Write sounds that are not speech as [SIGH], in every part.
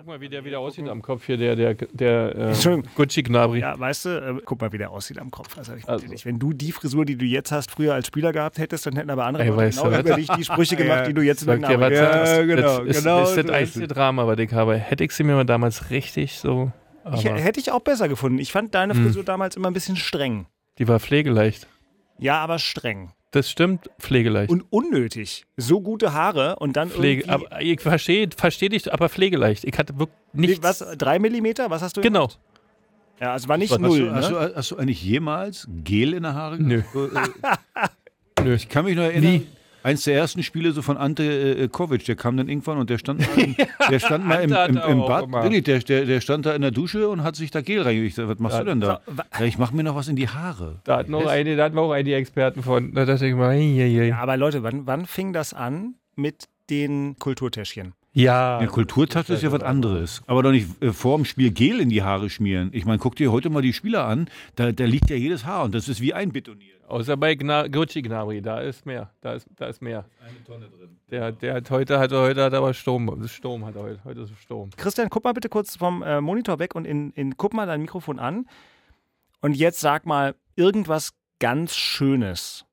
Guck mal, wie der wieder aussieht am Kopf hier, der, der, der äh. Gucci Gnabry. Ja, weißt du, äh, guck mal, wie der aussieht am Kopf. Also, ich Also. dich, Wenn du die Frisur, die du jetzt hast, früher als Spieler gehabt hättest, dann hätten aber andere Ey, weißt genau du über dich die Sprüche [LAUGHS] gemacht, die du jetzt Sag mit dir, was Namen das, hast. das, genau, ist, genau ist das ist einzige Drama, was ich habe. Hätte ich sie mir mal damals richtig so. Ich, hätte ich auch besser gefunden. Ich fand deine Hm. Frisur damals immer ein bisschen streng. die war pflegeleicht. Ja, aber streng. Das stimmt, pflegeleicht. Und unnötig. So gute Haare und dann Pflege, aber ich verstehe versteh dich, aber pflegeleicht. Ich hatte wirklich nichts. was, drei Millimeter? Was hast du Genau. gemacht? Ja, also war nicht Hast, null, du, hast, ne? du, hast du eigentlich jemals Gel in der Haare? Nö. Äh, [LAUGHS] Nö. Ich kann mich noch erinnern, Nie. Eins der ersten Spiele so von Ante äh, Kovic, der kam dann irgendwann und der stand mal im, [LAUGHS] der stand mal im, im, im Bad. Wirklich, der, der, der stand da in der Dusche und hat sich da Gel reingelegt. Was machst Ja, du denn da? Ja, ich mache mir noch was in die Haare. Da hatten, auch da hatten wir auch einige Experten von. Da dachte ich mal, ei, ei, ei. Ja, aber Leute, wann, wann fing das an mit den Kulturtäschchen? ja. Eine Kulturtasche ist ja was anderes. Aber doch nicht äh, vor dem Spiel Gel in die Haare schmieren. Ich meine, guck dir heute mal die Spieler an, da, da liegt ja jedes Haar und das ist wie einbetoniert. Außer bei Gna Gucci Gnabry, da ist mehr. Da ist, da ist mehr. Eine Tonne drin. Der, der hat heute, hat, heute hat aber Sturm. Sturm hat er heute. Heute ist Sturm. Christian, guck mal bitte kurz vom äh, Monitor weg und in, in, guck mal dein Mikrofon an. Und jetzt sag mal irgendwas ganz Schönes.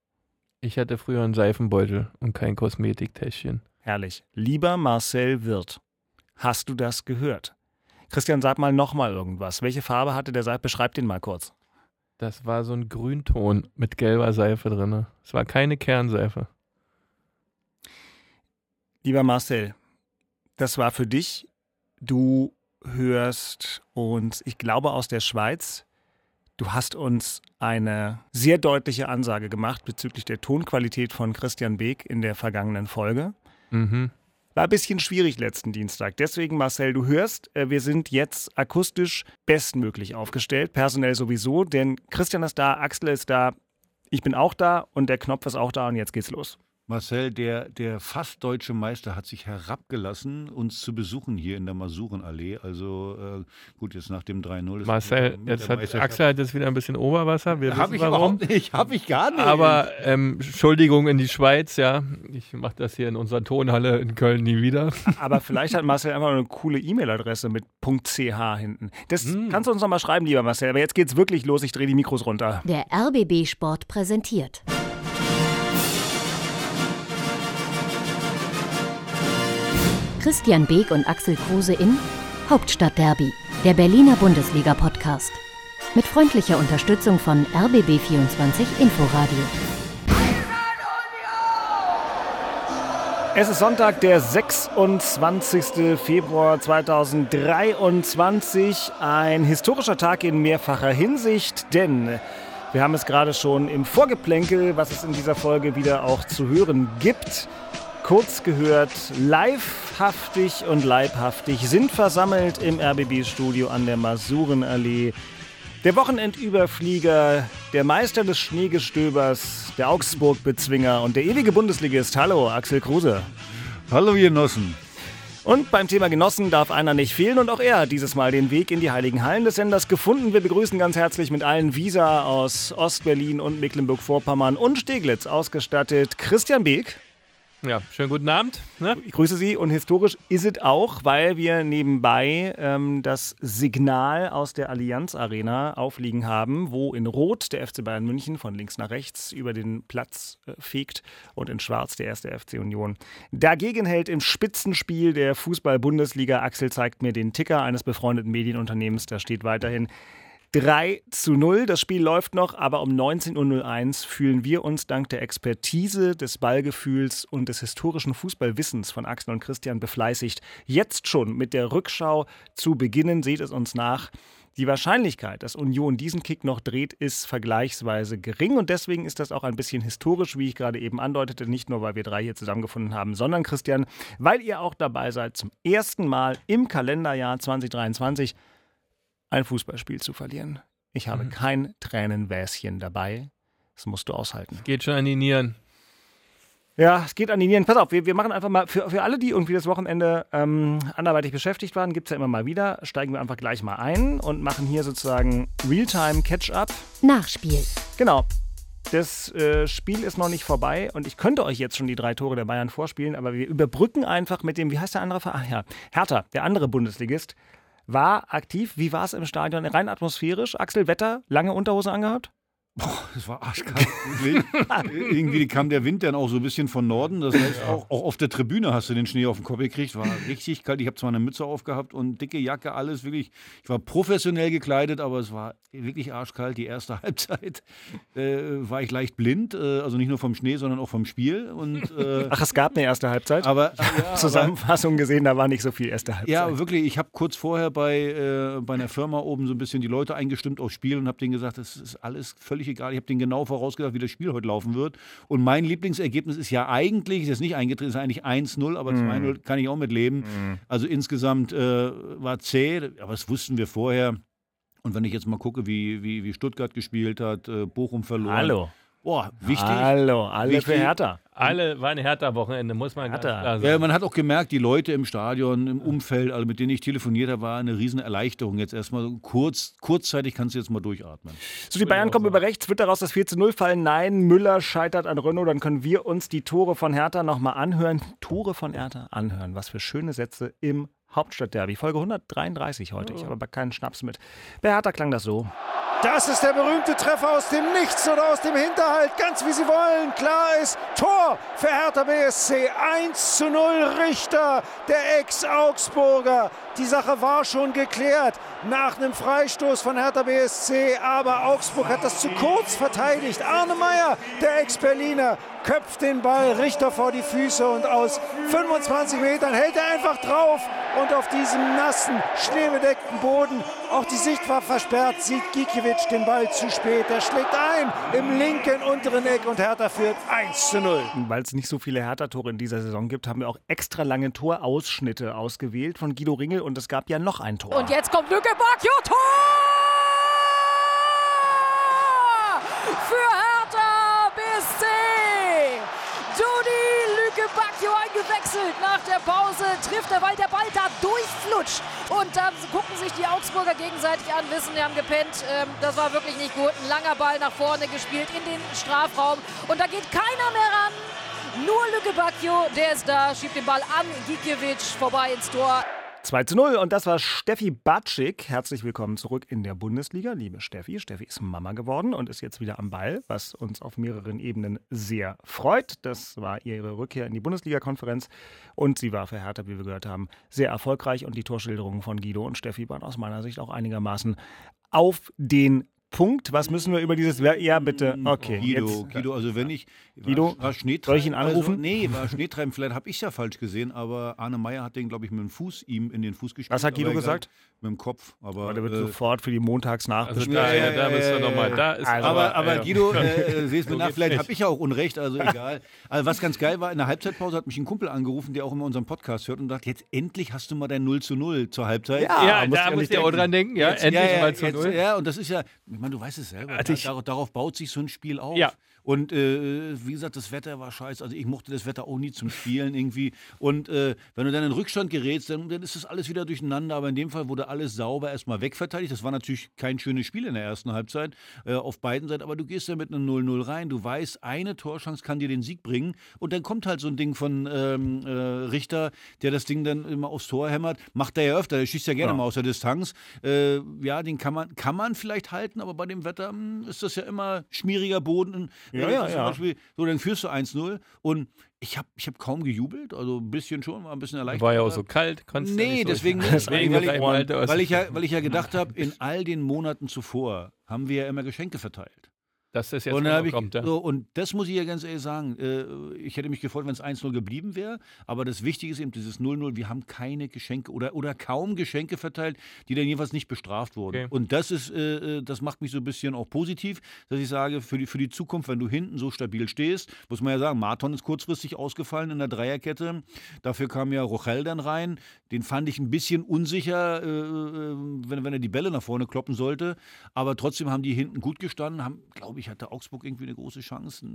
Ich hatte früher einen Seifenbeutel und kein Kosmetiktäschchen. Herrlich. Lieber Marcel Wirth, hast du das gehört? Christian, sag mal nochmal irgendwas. Welche Farbe hatte der Seife? Beschreib den mal kurz. Das war so ein Grünton mit gelber Seife drin. Es war keine Kernseife. Lieber Marcel, das war für dich. Du hörst uns, ich glaube, aus der Schweiz. Du hast uns eine sehr deutliche Ansage gemacht bezüglich der Tonqualität von Christian Beek in der vergangenen Folge. Mhm. War ein bisschen schwierig letzten Dienstag. Deswegen, Marcel, du hörst, äh, wir sind jetzt akustisch bestmöglich aufgestellt, personell sowieso, denn Christian ist da, Axel ist da, ich bin auch da und der Knopf ist auch da und jetzt geht's los. Marcel, der, der fast deutsche Meister hat sich herabgelassen, uns zu besuchen hier in der Masurenallee. Also äh, gut, jetzt nach dem 3-0. ist Marcel, jetzt der hat Axel hat jetzt wieder ein bisschen Oberwasser. Wir Hab wissen ich warum. überhaupt nicht, hab ich gar nicht. Aber ähm, Entschuldigung in die Schweiz, ja. Ich mache das hier in unserer Tonhalle in Köln nie wieder. [LAUGHS] Aber vielleicht hat Marcel einfach eine coole E-Mail-Adresse mit .ch hinten. Das kannst du uns noch mal schreiben, lieber Marcel. Aber jetzt geht's wirklich los. Ich drehe die Mikros runter. Der RBB Sport präsentiert. Christian Beek und Axel Kruse in Hauptstadtderby, der Berliner Bundesliga-Podcast. Mit freundlicher Unterstützung von RBB24 Inforadio. Es ist Sonntag, der 26. Februar 2023. Ein historischer Tag in mehrfacher Hinsicht, denn wir haben es gerade schon im Vorgeplänkel, was es in dieser Folge wieder auch zu hören gibt, kurz gehört, livehaftig und leibhaftig sind versammelt im RBB-Studio an der Masurenallee. Der Wochenendüberflieger, der Meister des Schneegestöbers, der Augsburg-Bezwinger und der ewige Bundesligist. Hallo, Axel Kruse. Hallo, Genossen. Und beim Thema Genossen darf einer nicht fehlen und auch er hat dieses Mal den Weg in die heiligen Hallen des Senders gefunden. Wir begrüßen ganz herzlich mit allen Visa aus Ostberlin und Mecklenburg-Vorpommern und Steglitz ausgestattet Christian Beek. Ja, schönen guten Abend. Ne? Ich grüße Sie und historisch ist es auch, weil wir nebenbei ähm, das Signal aus der Allianz Arena aufliegen haben, wo in Rot der FC Bayern München von links nach rechts über den Platz äh, fegt und in Schwarz der erste FC Union. Dagegen hält im Spitzenspiel der Fußball-Bundesliga. Axel zeigt mir den Ticker eines befreundeten Medienunternehmens. Da steht weiterhin 3 zu 0. Das Spiel läuft noch, aber um 19.01 Uhr fühlen wir uns dank der Expertise, des Ballgefühls und des historischen Fußballwissens von Axel und Christian befleißigt, jetzt schon mit der Rückschau zu beginnen. Seht es uns nach. Die Wahrscheinlichkeit, dass Union diesen Kick noch dreht, ist vergleichsweise gering und deswegen ist das auch ein bisschen historisch, wie ich gerade eben andeutete, nicht nur, weil wir drei hier zusammengefunden haben, sondern Christian, weil ihr auch dabei seid, zum ersten Mal im Kalenderjahr 2023 ein Fußballspiel zu verlieren. Ich habe kein Tränenwäschen dabei. Das musst du aushalten. Geht schon an die Nieren. Ja, es geht an die Nieren. Pass auf, wir, wir machen einfach mal, für, für alle, die irgendwie das Wochenende ähm, anderweitig beschäftigt waren, gibt es ja immer mal wieder, steigen wir einfach gleich mal ein und machen hier sozusagen Realtime Catch-up. Nachspiel. Genau. Das äh, Spiel ist noch nicht vorbei und ich könnte euch jetzt schon die drei Tore der Bayern vorspielen, aber wir überbrücken einfach mit dem, wie heißt der andere Verein? Ach ja, Hertha, der andere Bundesligist, war aktiv. Wie war es im Stadion? Rein atmosphärisch. Axel Wetter, lange Unterhose angehabt? Boah, es war arschkalt. Irgendwie kam der Wind dann auch so ein bisschen von Norden. Das heißt, auch, auch auf der Tribüne hast du den Schnee auf den Kopf gekriegt. War richtig kalt. Ich habe zwar eine Mütze aufgehabt und dicke Jacke, alles wirklich. Ich war professionell gekleidet, aber es war wirklich arschkalt. Die erste [LAUGHS] Halbzeit äh, war ich leicht blind. Äh, also nicht nur vom Schnee, sondern auch vom Spiel. Und, äh, Ach, es gab eine erste Halbzeit? Aber [LAUGHS] ja, Zusammenfassung gesehen, da war nicht so viel erste Halbzeit. Ja, wirklich. Ich habe kurz vorher bei, äh, bei einer Firma oben so ein bisschen die Leute eingestimmt aufs Spiel und habe denen gesagt, das ist alles völlig egal. Ich habe denen genau vorausgedacht, wie das Spiel heute laufen wird. Und mein Lieblingsergebnis ist ja eigentlich, ist jetzt nicht eingetreten, ist eigentlich 1-0, aber mm. 2-0 kann ich auch mitleben. Mm. Also insgesamt äh, war zäh, aber das wussten wir vorher. Und wenn ich jetzt mal gucke, wie, wie, wie Stuttgart gespielt hat, äh, Bochum verloren. Hallo. Boah, wichtig. Hallo, alle wichtig. für Hertha. Alle war ein Hertha-Wochenende, muss man Hertha. ganz klar sagen. Ja, man hat auch gemerkt, die Leute im Stadion, im Umfeld, also mit denen ich telefoniert habe, war eine riesen Erleichterung. Jetzt erstmal kurz, kurzzeitig kannst du jetzt mal durchatmen. So, die Bayern kommen über rechts, wird daraus das 4 zu 0 fallen? Nein, Müller scheitert an Renault. Dann können wir uns die Tore von Hertha nochmal anhören. Tore von Hertha anhören. Was für schöne Sätze im Hauptstadtderby. Folge 133 heute. Ich habe aber keinen Schnaps mit. Bei Hertha klang das so. Das ist der berühmte Treffer aus dem Nichts oder aus dem Hinterhalt, ganz wie Sie wollen. Klar ist, Tor für Hertha BSC. 1 zu 0 Richter, der Ex-Augsburger. Die Sache war schon geklärt nach einem Freistoß von Hertha BSC, aber Augsburg hat das zu kurz verteidigt. Arne Meyer, der Ex-Berliner, köpft den Ball Richter vor die Füße und aus 25 Metern hält er einfach drauf und auf diesem nassen, schneebedeckten Boden, auch die Sicht war versperrt, sieht Gikiewicz den Ball zu spät. Er schlägt ein im linken unteren Eck und Hertha führt 1 zu 0. Weil es nicht so viele Hertha-Tore in dieser Saison gibt, haben wir auch extra lange Torausschnitte ausgewählt von Guido Ringel und es gab ja noch ein Tor. Und jetzt kommt Lücke Bacchio, Tor! Eingewechselt nach der Pause, trifft er, weil der Ball da durchflutscht. Und dann gucken sich die Augsburger gegenseitig an, wissen, die haben gepennt. Ähm, das war wirklich nicht gut. Ein langer Ball nach vorne gespielt in den Strafraum. Und da geht keiner mehr ran. Nur Lücke Bacchio, der ist da, schiebt den Ball an Gikiewicz vorbei ins Tor. 2 zu 0 und das war Steffi Batschik. Herzlich willkommen zurück in der Bundesliga, liebe Steffi. Steffi ist Mama geworden und ist jetzt wieder am Ball, was uns auf mehreren Ebenen sehr freut. Das war ihre Rückkehr in die Bundesliga-Konferenz und sie war für Hertha, wie wir gehört haben, sehr erfolgreich und die Torschilderungen von Guido und Steffi waren aus meiner Sicht auch einigermaßen auf den Punkt. Was müssen wir über dieses. Ja, bitte. Mm, okay. Guido, jetzt. Guido, also wenn ich. Guido, war soll ich ihn anrufen? Also, nee, war Schneetreiben. Vielleicht habe ich es ja falsch gesehen, aber Arne Meyer hat den, glaube ich, mit dem Fuß ihm in den Fuß gespielt. Was hat Guido gesagt? Mit dem Kopf. Aber, aber der wird äh, sofort für die Montagsnacht. Also da, ja, da bist du nochmal. Da ist also, aber, aber ja. Guido, [LAUGHS] äh, siehst mir nach, vielleicht habe ich ja auch Unrecht, also egal. Also was ganz geil war, in der Halbzeitpause hat mich ein Kumpel angerufen, der auch immer unseren Podcast hört und sagt, jetzt endlich hast du mal dein 0 zu 0 zur Halbzeit. Ja, ja da musst du ja auch dran denken. Ja, jetzt, endlich mal zu 0. Ja, und das ist ja, ich meine, du weißt es selber. Darauf, darauf baut sich so ein Spiel auf. Ja. Und äh, wie gesagt, das Wetter war scheiße. Also ich mochte das Wetter auch nie zum Spielen irgendwie. Und äh, wenn du dann in Rückstand gerätst, dann, dann ist das alles wieder durcheinander. Aber in dem Fall wurde alles sauber erstmal wegverteidigt. Das war natürlich kein schönes Spiel in der ersten Halbzeit äh, auf beiden Seiten. Aber du gehst ja mit einem 0-0 rein. Du weißt, eine Torschance kann dir den Sieg bringen. Und dann kommt halt so ein Ding von ähm, äh, Richter, der das Ding dann immer aufs Tor hämmert. Macht er ja öfter. Der schießt ja gerne ja. mal aus der Distanz. Äh, ja, den kann man, kann man vielleicht halten. Aber bei dem Wetter mh, hm, ist das ja immer schmieriger Boden. Ja, ja, ja. Beispiel, so, dann führst du 1-0 und ich habe ich hab kaum gejubelt, also ein bisschen schon, war ein bisschen erleichtert. War ja auch so kalt, konntest Nee, nicht deswegen [LAUGHS] nicht, weil, weil, ich, weil, ich ja, weil ich ja gedacht habe, in all den Monaten zuvor haben wir ja immer Geschenke verteilt. Dass das jetzt und, ich, kommt, ja. so, und das muss ich ja ganz ehrlich sagen. Äh, ich hätte mich gefreut, wenn es 1-0 geblieben wäre. Aber das Wichtige ist eben dieses 0-0. Wir haben keine Geschenke oder, oder kaum Geschenke verteilt, die dann jedenfalls nicht bestraft wurden. Okay. Und das ist, äh, äh, das macht mich so ein bisschen auch positiv, dass ich sage, für die, für die Zukunft, wenn du hinten so stabil stehst, muss man ja sagen, Marton ist kurzfristig ausgefallen in der Dreierkette. Dafür kam ja Rochel dann rein. Den fand ich ein bisschen unsicher, wenn, wenn er die Bälle nach vorne kloppen sollte. Aber trotzdem haben die hinten gut gestanden, haben, glaube glaube ich, hatte Augsburg irgendwie eine große Chance.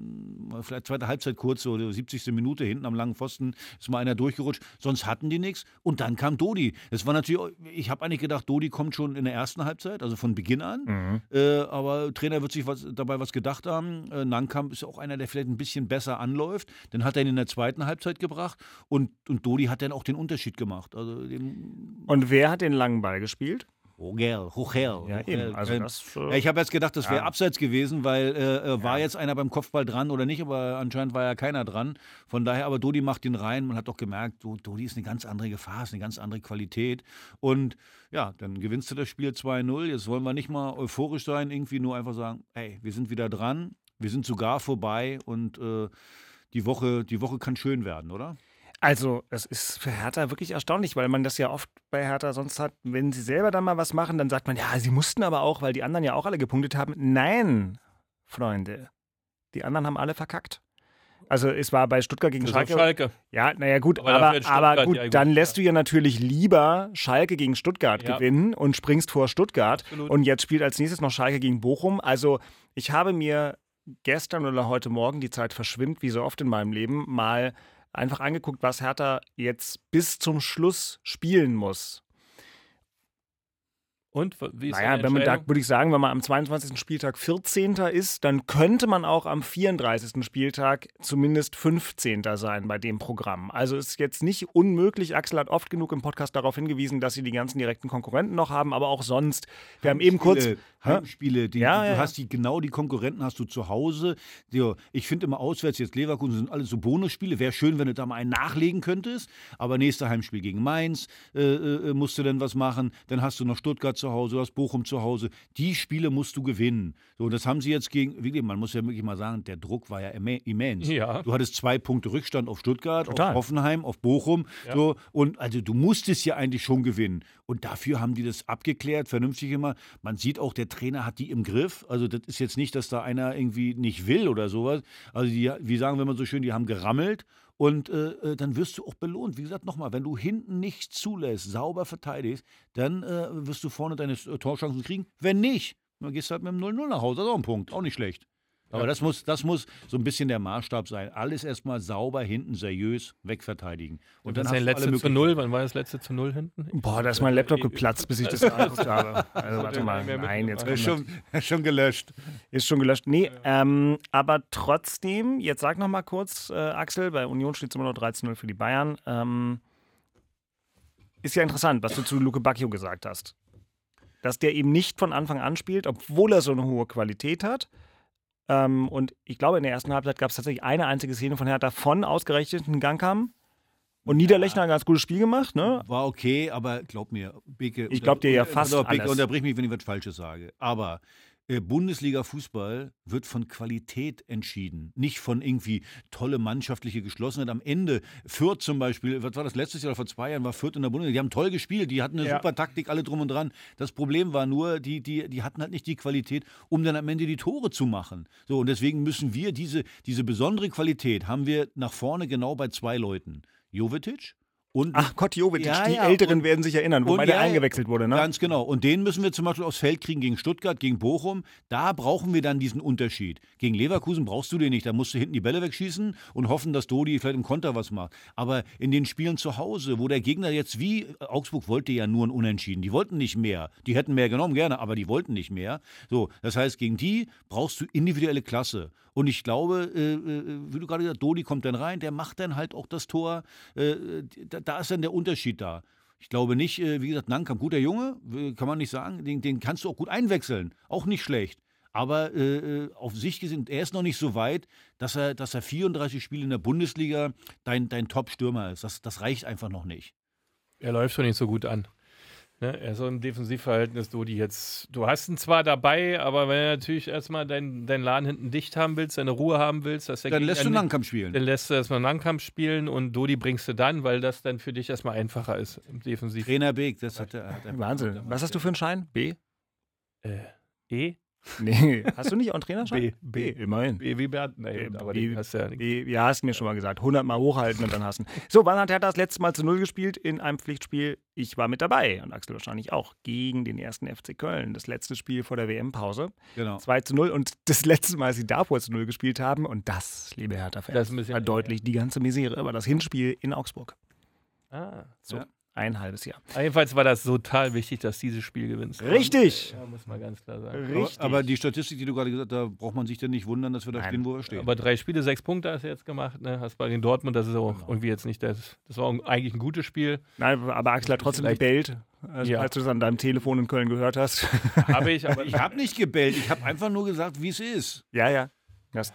Vielleicht zweite Halbzeit kurz, so 70. Minute hinten am langen Pfosten ist mal einer durchgerutscht. Sonst hatten die nichts. Und dann kam Dodi. Das war natürlich, ich habe eigentlich gedacht, Dodi kommt schon in der ersten Halbzeit, also von Beginn an. Mhm. Äh, aber Trainer wird sich was, dabei was gedacht haben. Äh, Nankamp ist auch einer, der vielleicht ein bisschen besser anläuft. Dann hat er ihn in der zweiten Halbzeit gebracht. Und, und Dodi hat dann auch den Unterschied gemacht. Also und wer hat den langen Ball gespielt? Hochel, Hochel. Ja, eben. Also das, äh, ich habe jetzt gedacht, das wäre ja. abseits gewesen, weil äh, war ja. jetzt einer beim Kopfball dran oder nicht, aber anscheinend war ja keiner dran. Von daher, aber Dodi macht ihn rein. Man hat doch gemerkt, Dodi ist eine ganz andere Gefahr, ist eine ganz andere Qualität. Und ja, dann gewinnst du das Spiel 2-0. Jetzt wollen wir nicht mal euphorisch sein, irgendwie nur einfach sagen, hey, wir sind wieder dran, wir sind sogar vorbei und äh, die, Woche, die Woche kann schön werden, oder? Also, es ist für Hertha wirklich erstaunlich, weil man das ja oft bei Hertha sonst hat, wenn sie selber dann mal was machen, dann sagt man, ja, sie mussten aber auch, weil die anderen ja auch alle gepunktet haben. Nein, Freunde, die anderen haben alle verkackt. Also es war bei Stuttgart gegen Schalke. Schalke. Ja, naja gut, aber, aber, aber gut, ja, gut, dann lässt du ja natürlich lieber Schalke gegen Stuttgart ja. gewinnen und springst vor Stuttgart. Absolut. Und jetzt spielt als nächstes noch Schalke gegen Bochum. Also ich habe mir gestern oder heute Morgen, die Zeit verschwimmt, wie so oft in meinem Leben, mal einfach angeguckt, was Hertha jetzt bis zum Schluss spielen muss. Und wie ist naja, wenn man da würde ich sagen, wenn man am 22. Spieltag 14. ist, dann könnte man auch am 34. Spieltag zumindest 15. sein bei dem Programm. Also ist jetzt nicht unmöglich. Axel hat oft genug im Podcast darauf hingewiesen, dass sie die ganzen direkten Konkurrenten noch haben, aber auch sonst. Wir haben eben kurz Heimspiele, die, ja, ja, du hast die genau die Konkurrenten hast du zu Hause. Ich finde immer auswärts jetzt Leverkusen sind alles so Bonusspiele. Wäre schön, wenn du da mal einen nachlegen könntest. Aber nächster Heimspiel gegen Mainz äh, äh, musst du dann was machen. Dann hast du noch Stuttgart zu Hause, du hast Bochum zu Hause. Die Spiele musst du gewinnen. So, das haben sie jetzt gegen, wirklich, man muss ja wirklich mal sagen, der Druck war ja immens. Ja. Du hattest zwei Punkte Rückstand auf Stuttgart, Total. auf Hoffenheim, auf Bochum. Ja. So, und also du musstest ja eigentlich schon gewinnen. Und dafür haben die das abgeklärt, vernünftig immer. Man sieht auch, der Trainer hat die im Griff. Also das ist jetzt nicht, dass da einer irgendwie nicht will oder sowas. Also die, wie sagen wir mal so schön, die haben gerammelt und äh, äh, dann wirst du auch belohnt. Wie gesagt, nochmal, wenn du hinten nicht zulässt, sauber verteidigst, dann äh, wirst du vorne deine äh, Torchancen kriegen. Wenn nicht, dann gehst du halt mit dem 0-0 nach Hause. Das ist auch ein Punkt, auch nicht schlecht. Aber das muss, das muss so ein bisschen der Maßstab sein. Alles erstmal sauber hinten, seriös wegverteidigen. Und, Und dann hast letzte alle zu null. Wann war das letzte zu null hinten? Boah, da ist mein Laptop geplatzt, bis ich das angeguckt habe. Also warte mal, nein, jetzt ist schon, ist schon gelöscht. Ist schon gelöscht. Nee, ähm, aber trotzdem, jetzt sag noch mal kurz, äh, Axel, bei Union steht es immer noch 13-0 für die Bayern. Ähm, ist ja interessant, was du zu Luke Bacchio gesagt hast. Dass der eben nicht von Anfang an spielt, obwohl er so eine hohe Qualität hat. Ähm, und ich glaube, in der ersten Halbzeit gab es tatsächlich eine einzige Szene von Hertha von ausgerechneten Gang kam. Und Niederlechner ja. hat ein ganz gutes Spiel gemacht, ne? War okay, aber glaub mir, Beke. Ich glaub dir ja fast. Beke, alles. unterbrich mich, wenn ich was Falsches sage. Aber Bundesliga-Fußball wird von Qualität entschieden, nicht von irgendwie tolle mannschaftliche Geschlossenheit. Am Ende, Fürth zum Beispiel, was war das letztes Jahr oder vor zwei Jahren, war Fürth in der Bundesliga. Die haben toll gespielt, die hatten eine ja. super Taktik, alle drum und dran. Das Problem war nur, die, die, die hatten halt nicht die Qualität, um dann am Ende die Tore zu machen. So, und deswegen müssen wir diese, diese besondere Qualität haben wir nach vorne genau bei zwei Leuten. Jovetic und Ach Gott, Jovic, ja, die ja, Älteren und, werden sich erinnern, wobei der ja, eingewechselt wurde. Ne? Ganz genau. Und den müssen wir zum Beispiel aufs Feld kriegen gegen Stuttgart, gegen Bochum. Da brauchen wir dann diesen Unterschied. Gegen Leverkusen brauchst du den nicht. Da musst du hinten die Bälle wegschießen und hoffen, dass Dodi vielleicht im Konter was macht. Aber in den Spielen zu Hause, wo der Gegner jetzt wie Augsburg wollte ja nur ein Unentschieden. Die wollten nicht mehr. Die hätten mehr genommen, gerne, aber die wollten nicht mehr. So, das heißt, gegen die brauchst du individuelle Klasse. Und ich glaube, äh, äh wie du gerade gesagt hast, Dodi kommt dann rein, der macht dann halt auch das Tor. Äh, da, ist dann der Unterschied da. Ich glaube nicht, äh, wie gesagt, Nankam, guter Junge, kann man nicht sagen. Den, den kannst du auch gut einwechseln. Auch nicht schlecht. Aber äh, äh, auf sich gesehen, er ist noch nicht so weit, dass er, dass er 34 Spiele in der Bundesliga dein, dein Top-Stürmer ist. Das, das reicht einfach noch nicht. Er läuft schon nicht so gut an. Ne, so ein Defensivverhältnis, du die jetzt, du hast ihn zwar dabei, aber wenn du natürlich erstmal deinen dein Laden hinten dicht haben willst, deine Ruhe haben willst, dass der dann lässt du Langkampf spielen. Dann lässt du erstmal Langkampf spielen und Dodi bringst du dann, weil das dann für dich erstmal einfacher ist im Defensiv. Trainer Beek, das hat er. Wahnsinn. Was hast du für einen Schein? B? Äh, E? Nee, [LAUGHS] hast du nicht auch einen Trainerschein? B, B. immerhin. B wie Bernd. Nee, B- aber B- die hast du ja nicht. B- Ja, hast du mir schon mal gesagt. 100 Mal hochhalten und dann hassen. So, wann hat Hertha das letzte Mal zu Null gespielt in einem Pflichtspiel? Ich war mit dabei und Axel wahrscheinlich auch. Gegen den ersten FC Köln. Das letzte Spiel vor der WM-Pause. Genau. 2 zu 0 und das letzte Mal, als sie davor zu 0 gespielt haben. Und das, liebe Hertha-Fans, verdeutlicht die ganze Misere. war das Hinspiel in Augsburg. Ah. So, Ja. Ein halbes Jahr. Jedenfalls war das total wichtig, dass dieses Spiel gewinnst. Richtig. Ja, muss man ganz klar sagen. Richtig. Aber, aber die Statistik, die du gerade gesagt hast, da braucht man sich dann nicht wundern, dass wir da Nein. stehen, wo wir stehen. Aber drei Spiele, sechs Punkte hast du jetzt gemacht. Ne? Hast bei den Dortmund, das ist auch Genau. irgendwie jetzt nicht das. Das war eigentlich ein gutes Spiel. Nein, aber Axel hat trotzdem gebellt, also, Ja. als du es an deinem Telefon in Köln gehört hast. Habe ich, aber ich habe nicht gebellt, ich habe einfach nur gesagt, wie es ist. ja, ja. Das,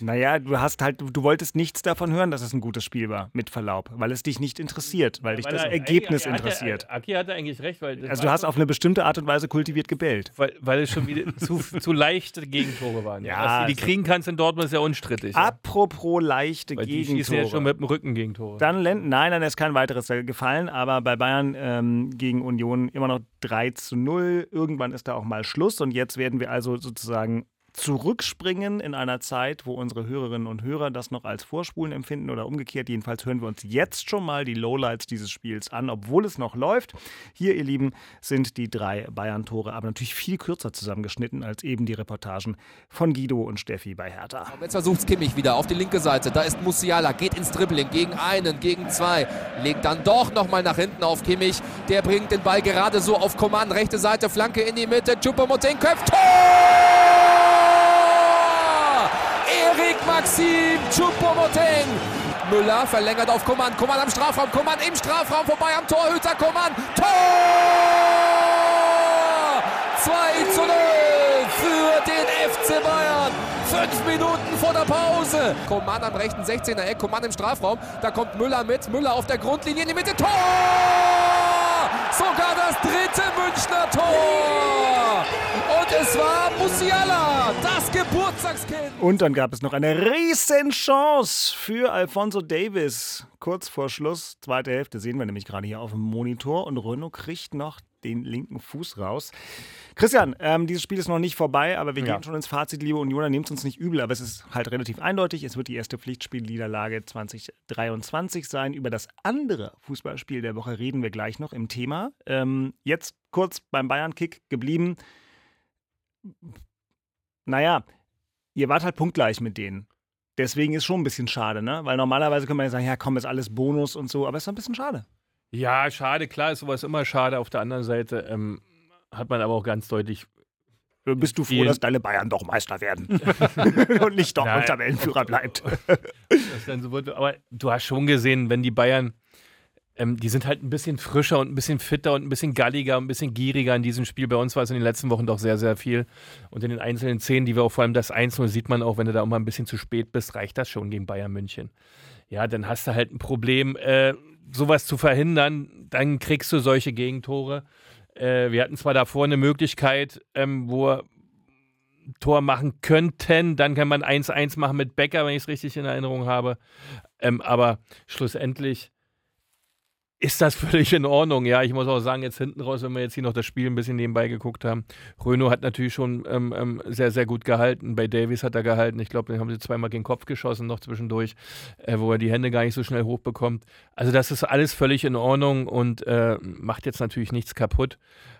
naja, du hast halt, du, wolltest nichts davon hören, dass es ein gutes Spiel war, mit Verlaub, weil es dich nicht interessiert, weil dich Weil das er- Ergebnis Aki- Aki- interessiert. Aki hatte eigentlich recht, weil, Also du hast auf eine bestimmte Art und Weise kultiviert gebellt. weil, weil es schon wieder [LAUGHS] zu, zu leichte Gegentore waren. Ja, Dass du die also- kriegen kannst in Dortmund ist ja unstrittig. ja. Apropos leichte Weil die schießen ja schon Gegentore. mit dem Rücken Gegentore. Dann Len nein, dann ist kein weiteres gefallen, aber bei Bayern ähm, gegen Union immer noch 3 zu 0. Irgendwann ist da auch mal Schluss und jetzt werden wir also sozusagen zurückspringen in einer Zeit, wo unsere Hörerinnen und Hörer das noch als Vorspulen empfinden oder umgekehrt. Jedenfalls hören wir uns jetzt schon mal die Lowlights dieses Spiels an, obwohl es noch läuft. Hier, ihr Lieben, sind die drei Bayern-Tore, aber natürlich viel kürzer zusammengeschnitten als eben die Reportagen von Guido und Steffi bei Hertha. Jetzt versucht Kimmich wieder auf die linke Seite. Da ist Musiala, geht ins Dribbling gegen einen, gegen zwei. Legt dann doch nochmal nach hinten auf Kimmich. Der bringt den Ball gerade so auf Command. Rechte Seite, Flanke in die Mitte. Choupo-Moting köpft. Tor! Maxim Choupo-Moting. Müller verlängert auf Command. Command am Strafraum. Command im Strafraum vorbei am Torhüter. Command. Tor! 2 zu 0 für den FC Bayern. Vor der Pause. Coman am rechten 16er Eck, Coman im Strafraum. Da kommt Müller mit. Müller auf der Grundlinie in die Mitte. Tor! Sogar das dritte Münchner Tor. Und es war Musiala, das Geburtstagskind. Und dann gab es noch eine riesen Chance für Alfonso Davis. Kurz vor Schluss, zweite Hälfte, sehen wir nämlich gerade hier auf dem Monitor. Und Renault kriegt noch den linken Fuß raus. Christian, ähm, dieses Spiel ist noch nicht vorbei, aber wir Ja. gehen schon ins Fazit, liebe Unioner. Nehmt uns nicht übel, aber es ist halt relativ eindeutig. Es wird die erste Pflichtspielniederlage 2023 sein. Über das andere Fußballspiel der Woche reden wir gleich noch im Thema. Ähm, jetzt kurz beim Bayern-Kick geblieben. Naja, ihr wart halt punktgleich mit denen. Deswegen ist schon ein bisschen schade, ne? Weil normalerweise könnte man ja sagen, ja komm, ist alles Bonus und so, aber es ist ein bisschen schade. Ja, schade, klar ist sowas immer schade. Auf der anderen Seite ähm, hat man aber auch ganz deutlich. Bist du froh, dass deine Bayern doch Meister werden [LAUGHS] und nicht doch Nein. Tabellenführer bleibt? [LAUGHS] Aber du hast schon gesehen, wenn die Bayern, ähm, die sind halt ein bisschen frischer und ein bisschen fitter und ein bisschen galliger und ein bisschen gieriger in diesem Spiel. Bei uns war es in den letzten Wochen doch sehr, sehr viel. Und in den einzelnen Szenen, die wir auch vor allem das 1-0 sieht man auch, wenn du da auch mal ein bisschen zu spät bist, reicht das schon gegen Bayern München. Ja, dann hast du halt ein Problem, äh, sowas zu verhindern. Dann kriegst du solche Gegentore. Äh, wir hatten zwar davor eine Möglichkeit, ähm, wo wir ein Tor machen könnten. Dann kann man 1-1 machen mit Becker, wenn ich es richtig in Erinnerung habe. Ähm, aber schlussendlich ist das völlig in Ordnung. Ja, ich muss auch sagen, jetzt hinten raus, wenn wir jetzt hier noch das Spiel ein bisschen nebenbei geguckt haben, Renault hat natürlich schon ähm, ähm, sehr, sehr gut gehalten. Bei Davies hat er gehalten. Ich glaube, den haben sie zweimal gegen den Kopf geschossen, noch zwischendurch, äh, wo er die Hände gar nicht so schnell hochbekommt. Also, das ist alles völlig in Ordnung und äh, macht jetzt natürlich nichts kaputt.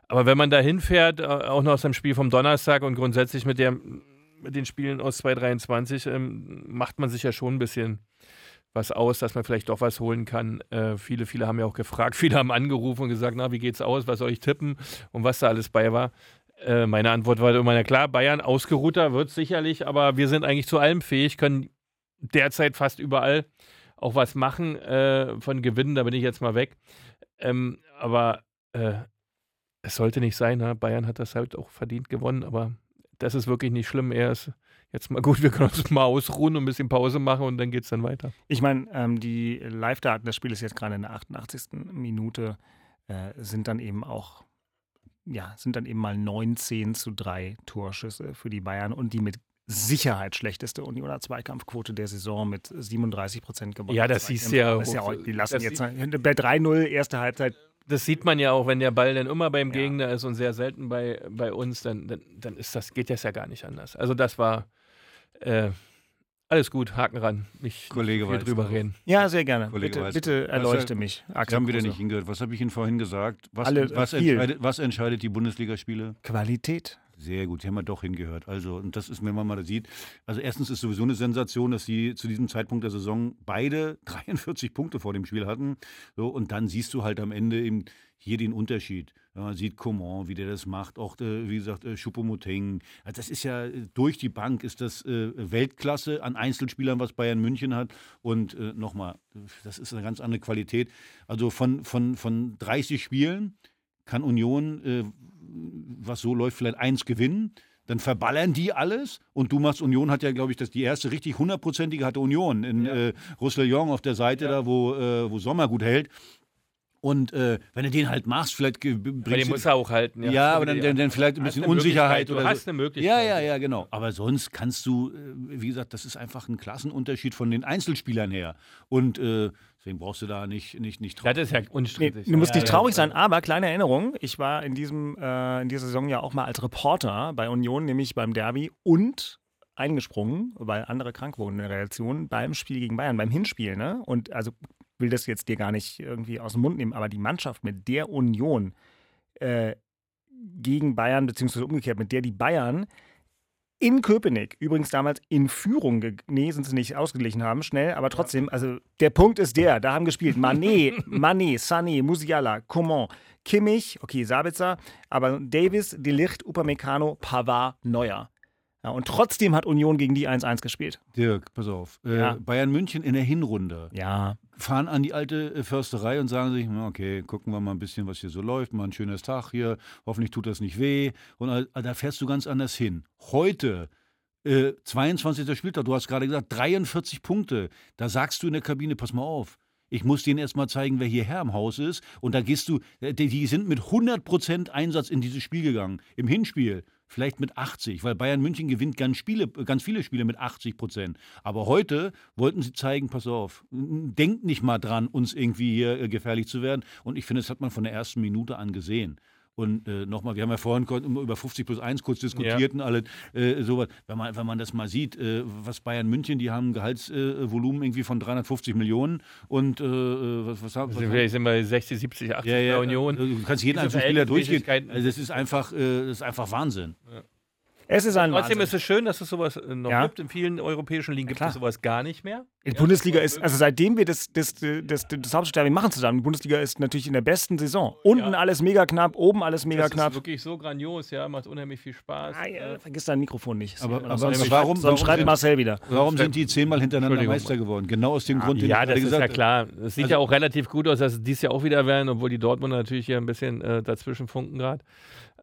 Aber wenn man da hinfährt, äh, auch noch aus dem Spiel vom Donnerstag und grundsätzlich mit, der, mit den Spielen aus 2023, ähm, macht man sich ja schon ein bisschen was aus, dass man vielleicht doch was holen kann. Äh, viele, viele haben ja auch gefragt, [LAUGHS] viele haben angerufen und gesagt, na, wie geht's aus, was soll ich tippen und was da alles bei war. Äh, meine Antwort war immer, na klar, Bayern ausgeruhter wird sicherlich, aber wir sind eigentlich zu allem fähig, können derzeit fast überall auch was machen äh, von Gewinnen, da bin ich jetzt mal weg. Ähm, aber äh, es sollte nicht sein, ne? Bayern hat das halt auch verdient gewonnen, aber das ist wirklich nicht schlimm. Er ist jetzt mal gut, wir können uns mal ausruhen und ein bisschen Pause machen und dann geht es dann weiter. Ich meine, ähm, die Live-Daten des Spiels jetzt gerade in der 88. Minute äh, sind dann eben auch, ja, sind dann eben mal 19 zu 3 Torschüsse für die Bayern und die mit Sicherheit schlechteste Unioner Zweikampfquote der Saison mit 37 Prozent gewonnen. Ja, das siehst du ja. Das ist ja auch, die lassen Das jetzt bei 3-0 erste Halbzeit das sieht man ja auch, wenn der Ball dann immer beim Gegner ist und sehr selten bei, bei uns, dann, dann, dann ist das, geht das ja gar nicht anders. Also das war äh, alles gut, Haken ran. Nicht Kollege viel drüber reden. Ja, sehr gerne. Kollege Bitte, bitte erleuchte Was, mich. Wir Axel haben wieder Kruse. nicht hingehört. Was habe ich Ihnen vorhin gesagt? Was, Alle- was, entscheidet, was entscheidet die Bundesligaspiele? Qualität. Sehr gut, hier haben wir doch hingehört. Also, und das ist, wenn man mal sieht, also erstens ist sowieso eine Sensation, dass sie zu diesem Zeitpunkt der Saison beide [LAUGHS] 43 Punkte vor dem Spiel hatten. So, und dann siehst du halt am Ende eben hier den Unterschied. Man sieht Coman, wie der das macht, auch, äh, wie gesagt, äh. Also das ist ja äh, durch die Bank ist das äh, Weltklasse an Einzelspielern, was Bayern München hat. Und nochmal, das ist eine ganz andere Qualität. Also von, von, von 30 Spielen kann Union, was so läuft, vielleicht eins gewinnen. Dann verballern die alles und du machst Union hat ja, glaube ich, das die erste richtig hundertprozentige hatte Union in äh, Roussillon auf der Seite da, wo, äh, wo Sommer gut hält. Und äh, wenn du den halt machst, vielleicht bringst den muss er auch halten. ja, aber dann, dann, dann vielleicht ein bisschen Unsicherheit oder Du hast so. eine Möglichkeit. Ja, ja, ja, genau. Aber sonst kannst du, äh, wie gesagt, das ist einfach ein Klassenunterschied von den Einzelspielern her. Und äh, deswegen brauchst du da nicht, nicht, nicht drauf. Das ist ja Nee, unstrittig. du musst ja, nicht traurig sein, aber kleine Erinnerung, ich war in, diesem, äh, in dieser Saison ja auch mal als Reporter bei Union, nämlich beim Derby und eingesprungen, weil andere krank wurden in der Reaktion beim Spiel gegen Bayern, beim Hinspiel. Ne? Und also will das jetzt dir gar nicht irgendwie aus dem Mund nehmen, aber die Mannschaft mit der Union äh, gegen Bayern, beziehungsweise umgekehrt, mit der die Bayern in Köpenick, übrigens damals in Führung, nee, sind sie nicht ausgeglichen haben, schnell, aber trotzdem, also der Punkt ist der, da haben gespielt Mané, [LAUGHS] Mané, Sané, Musiala, Coman, Kimmich, okay, Sabitzer, aber Davis, Delicht, Upamecano, Pavard, Neuer. Ja, und trotzdem hat Union gegen die 1-1 gespielt. Dirk, pass auf. Äh, Ja. Bayern München in der Hinrunde Ja. fahren an die alte äh, Försterei und sagen sich, na, okay, gucken wir mal ein bisschen, was hier so läuft, mal ein schönes Tag hier, hoffentlich tut das nicht weh. Und äh, da fährst du ganz anders hin. Heute, äh, 22. Spieltag, du hast gerade gesagt, 43 Punkte. Da sagst du in der Kabine, pass mal auf. Ich muss denen erst mal zeigen, wer hierher im Haus ist. Und da gehst du, äh, die, die sind mit 100% Einsatz in dieses Spiel gegangen. Im Hinspiel vielleicht mit 80, weil Bayern München gewinnt ganz, Spiele, ganz viele Spiele mit 80 Prozent. Aber heute wollten sie zeigen, pass auf, denkt nicht mal dran, uns irgendwie hier äh, gefährlich zu werden. Und ich finde, das hat man von der ersten Minute an gesehen. Und äh, nochmal, wir haben ja vorhin über 50 plus 1 kurz diskutiert und alles äh, sowas. Wenn man, wenn man das mal sieht, äh, was Bayern München, die haben ein Gehaltsvolumen äh, Volumen irgendwie von 350 Millionen und äh, äh, was, was haben haben- wir, sind wir 60, 70, 80 ja, ja, Union. Du kannst jeden einzelnen Spieler durchgehen. Also das ist einfach, äh, das ist einfach Wahnsinn. Es ist ein Trotzdem Wahnsinn. ist es schön, dass es sowas äh, noch Ja. gibt. In vielen europäischen Ligen gibt es sowas gar nicht mehr. Die Bundesliga ist, also seitdem wir das, das, das, das Hauptstadion machen zusammen, die Bundesliga ist natürlich in der besten Saison. Unten Ja. alles mega knapp, oben alles mega das knapp. ist wirklich so grandios, ja, macht unheimlich viel Spaß. Ah, ja, vergiss dein Mikrofon nicht. Aber- aber sonst, warum- sonst warum schreibt sind- Marcel wieder. Warum sind die zehnmal hintereinander. Meister geworden? Genau aus dem Grund, den ja, ich das ist ja klar. Es sieht Also- ja auch relativ gut aus, dass es dies Jahr auch wieder werden, obwohl die Dortmunder natürlich hier ein bisschen äh, dazwischen funken gerade.